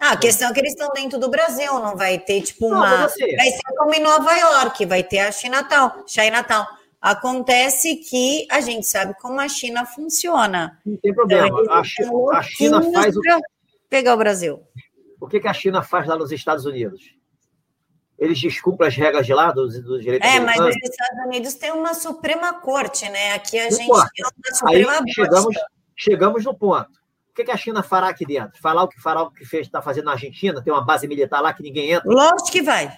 Ah, a questão é que eles estão dentro do Brasil, não vai ter tipo uma. Não, assim, vai ser como em Nova York, vai ter a Chinatown. Chinatown. Acontece que a gente sabe como a China funciona. Não tem problema. Então, a, China, a China faz o. Pegar o Brasil. O que, que a China faz lá nos Estados Unidos? Eles descumprem as regras de lá dos, dos direitos É, mas nos Estados Unidos tem uma Suprema Corte, né? Aqui a não gente importa. tem uma Suprema Aí, chegamos, chegamos no ponto que, que a China fará aqui dentro? Falar o que fará o que fez, está fazendo na Argentina? Tem uma base militar lá que ninguém entra? Lógico que vai.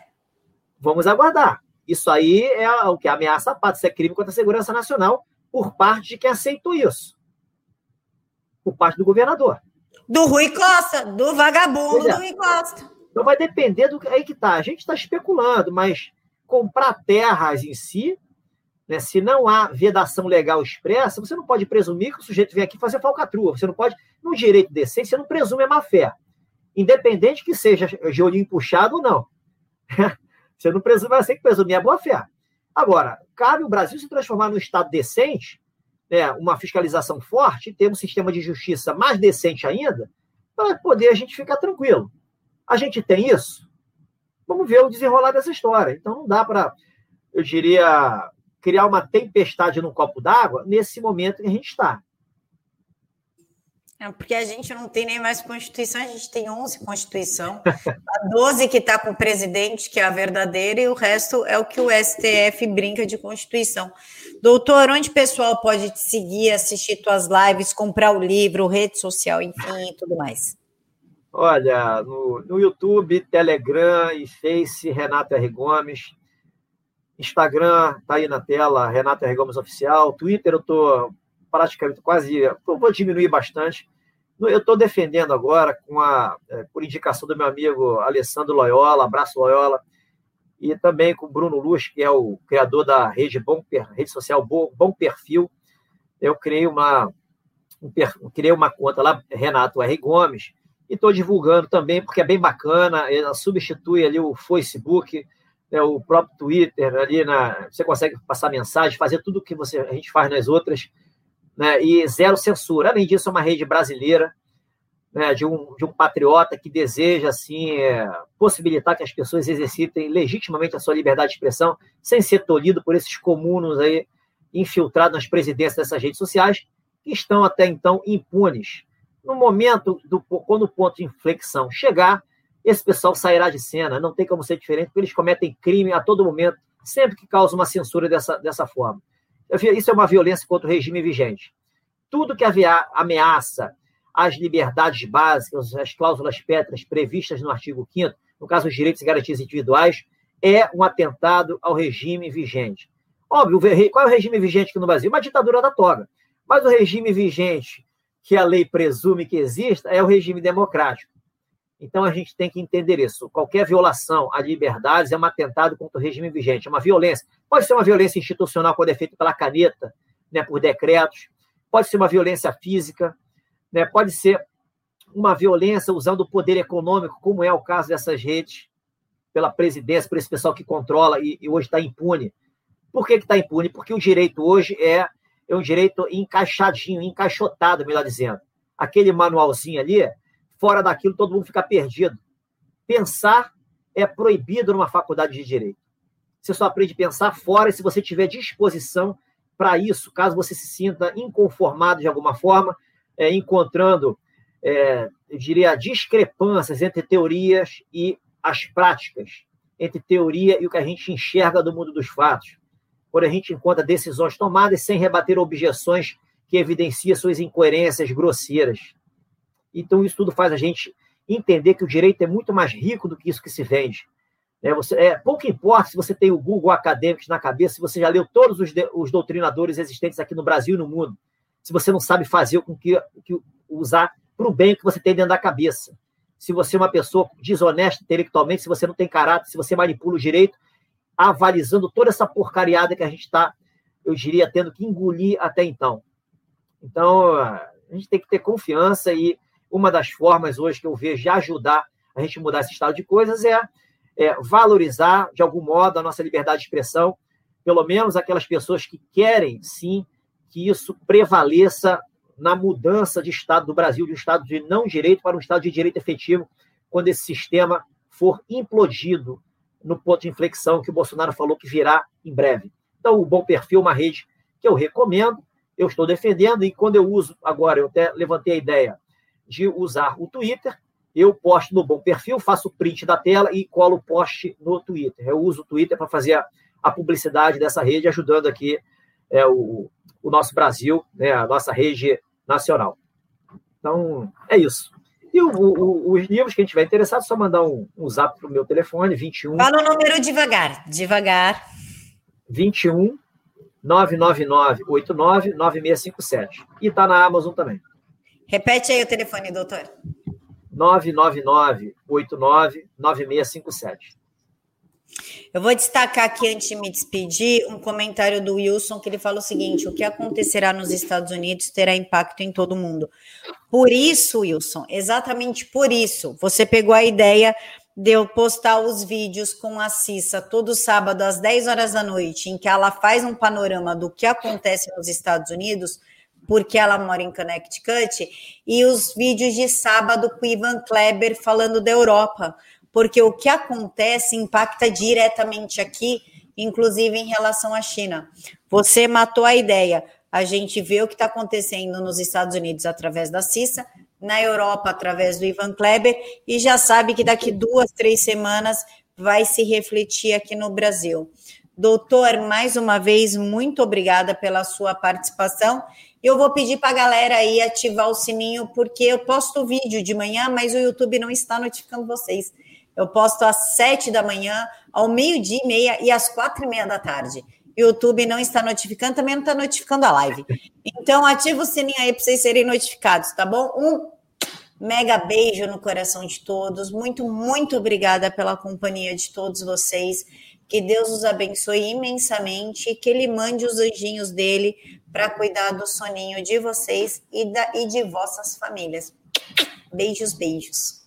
Vamos aguardar. Isso aí é o que ameaça a paz, isso é crime contra a segurança nacional por parte de quem aceitou isso. Por parte do governador. Do Rui Costa, do vagabundo é. do Rui Costa. Então vai depender do aí que tá. A gente está especulando, mas comprar terras em si né? Se não há vedação legal expressa, você não pode presumir que o sujeito vem aqui fazer falcatrua. Você não pode, no direito decente, você não presume a má fé. Independente que seja de olhinho puxado ou não. [laughs] você não presume, você tem que presumir a boa fé. Agora, cabe o Brasil se transformar num Estado decente, né, uma fiscalização forte, ter um sistema de justiça mais decente ainda, para poder a gente ficar tranquilo. A gente tem isso? Vamos ver o desenrolar dessa história. Então não dá para, eu diria, criar uma tempestade num copo d'água nesse momento que a gente está. É, porque a gente não tem nem mais Constituição, a gente tem 11 Constituição. A 12 que está com o presidente, que é a verdadeira, e o resto é o que o STF brinca de Constituição. Doutor, onde o pessoal pode te seguir, assistir tuas lives, comprar o livro, rede social, enfim, tudo mais? Olha, no, no YouTube, Telegram e Face, Renato R. Gomes. Instagram tá aí na tela, Renato R. Gomes Oficial. Twitter eu tô praticamente quase, vou diminuir bastante. Eu estou defendendo agora, com a, é, por indicação do meu amigo Alessandro Loyola, abraço Loyola, e também com o Bruno Luz, que é o criador da rede, Bom, rede social Bom, Perfil. Eu criei uma, um, criei uma conta lá, Renato R. Gomes, e estou divulgando também, porque é bem bacana, ela substitui ali o Facebook, né, o próprio Twitter, ali na, você consegue passar mensagem, fazer tudo o que você, a gente faz nas outras, né, e zero censura. Além disso, é uma rede brasileira, né, de, um, de um patriota que deseja assim é, possibilitar que as pessoas exercitem legitimamente a sua liberdade de expressão, sem ser tolhido por esses comunos aí infiltrados nas presidências dessas redes sociais, que estão até então impunes. No momento, do, quando o ponto de inflexão chegar, esse pessoal sairá de cena, não tem como ser diferente, porque eles cometem crime a todo momento, sempre que causa uma censura dessa, dessa forma. Isso é uma violência contra o regime vigente. Tudo que ameaça as liberdades básicas, as cláusulas pétreas previstas no artigo 5 no caso os direitos e garantias individuais, é um atentado ao regime vigente. Óbvio, qual é o regime vigente aqui no Brasil? Uma ditadura da toga. Mas o regime vigente que a lei presume que exista é o regime democrático. Então a gente tem que entender isso. Qualquer violação a liberdades é um atentado contra o regime vigente, é uma violência. Pode ser uma violência institucional quando é feita pela caneta, né, por decretos, pode ser uma violência física, né? pode ser uma violência usando o poder econômico, como é o caso dessas redes, pela presidência, por esse pessoal que controla e, e hoje está impune. Por que está impune? Porque o direito hoje é, é um direito encaixadinho, encaixotado, melhor dizendo. Aquele manualzinho ali, fora daquilo, todo mundo fica perdido. Pensar é proibido numa faculdade de direito. Você só aprende a pensar fora se você tiver disposição para isso, caso você se sinta inconformado de alguma forma, é, encontrando, é, eu diria, discrepâncias entre teorias e as práticas, entre teoria e o que a gente enxerga do mundo dos fatos. Quando a gente encontra decisões tomadas sem rebater objeções que evidenciam suas incoerências grosseiras. Então, isso tudo faz a gente entender que o direito é muito mais rico do que isso que se vende. É, você, é, pouco importa se você tem o Google Acadêmicos na cabeça, se você já leu todos os, de, os doutrinadores existentes aqui no Brasil e no mundo se você não sabe fazer com que, que usar para o bem que você tem dentro da cabeça. Se você é uma pessoa desonesta intelectualmente, se você não tem caráter, se você manipula o direito, avalizando toda essa porcariada que a gente está, eu diria, tendo que engolir até então. Então, a gente tem que ter confiança e uma das formas hoje que eu vejo de ajudar a gente mudar esse estado de coisas é, é valorizar, de algum modo, a nossa liberdade de expressão, pelo menos aquelas pessoas que querem, sim, que isso prevaleça na mudança de Estado do Brasil, de um Estado de não direito para um Estado de direito efetivo, quando esse sistema for implodido no ponto de inflexão que o Bolsonaro falou que virá em breve. Então, o Bom Perfil é uma rede que eu recomendo, eu estou defendendo, e quando eu uso, agora, eu até levantei a ideia de usar o Twitter, eu posto no Bom Perfil, faço print da tela e colo o post no Twitter. Eu uso o Twitter para fazer a, a, publicidade dessa rede, ajudando aqui é, o, o nosso Brasil, né, a nossa rede nacional. Então, é isso. E o, o, os livros que a gente tiver interessado, é só mandar um, um zap para o meu telefone, 21. Fala o número devagar, devagar. 21 999 89 9657. E está na Amazon também. Repete aí o telefone, doutor. 999 89 9657. Eu vou destacar aqui, antes de me despedir, um comentário do Wilson, que ele fala o seguinte: o que acontecerá nos Estados Unidos terá impacto em todo mundo. Por isso, Wilson, exatamente por isso, você pegou a ideia de eu postar os vídeos com a Cissa todo sábado às 10 horas da noite, em que ela faz um panorama do que acontece nos Estados Unidos, porque ela mora em Connecticut, e os vídeos de sábado com Ivan Kleber falando da Europa porque o que acontece impacta diretamente aqui, inclusive em relação à China. Você matou a ideia. A gente vê o que está acontecendo nos Estados Unidos através da CISA, na Europa através do Ivan Kleber, e já sabe que daqui duas, três semanas vai se refletir aqui no Brasil. Doutor, mais uma vez, muito obrigada pela sua participação. Eu vou pedir para a galera aí ativar o sininho, porque eu posto vídeo de manhã, mas o YouTube não está notificando vocês. Eu posto às sete da manhã, ao meio-dia e meia e às quatro e meia da tarde. YouTube não está notificando, também não está notificando a live. Então, ativa o sininho aí para vocês serem notificados, tá bom? Um mega beijo no coração de todos. Muito, muito obrigada pela companhia de todos vocês. Que Deus os abençoe imensamente, que Ele mande os anjinhos dele para cuidar do soninho de vocês e, da, e de vossas famílias. Beijos, beijos.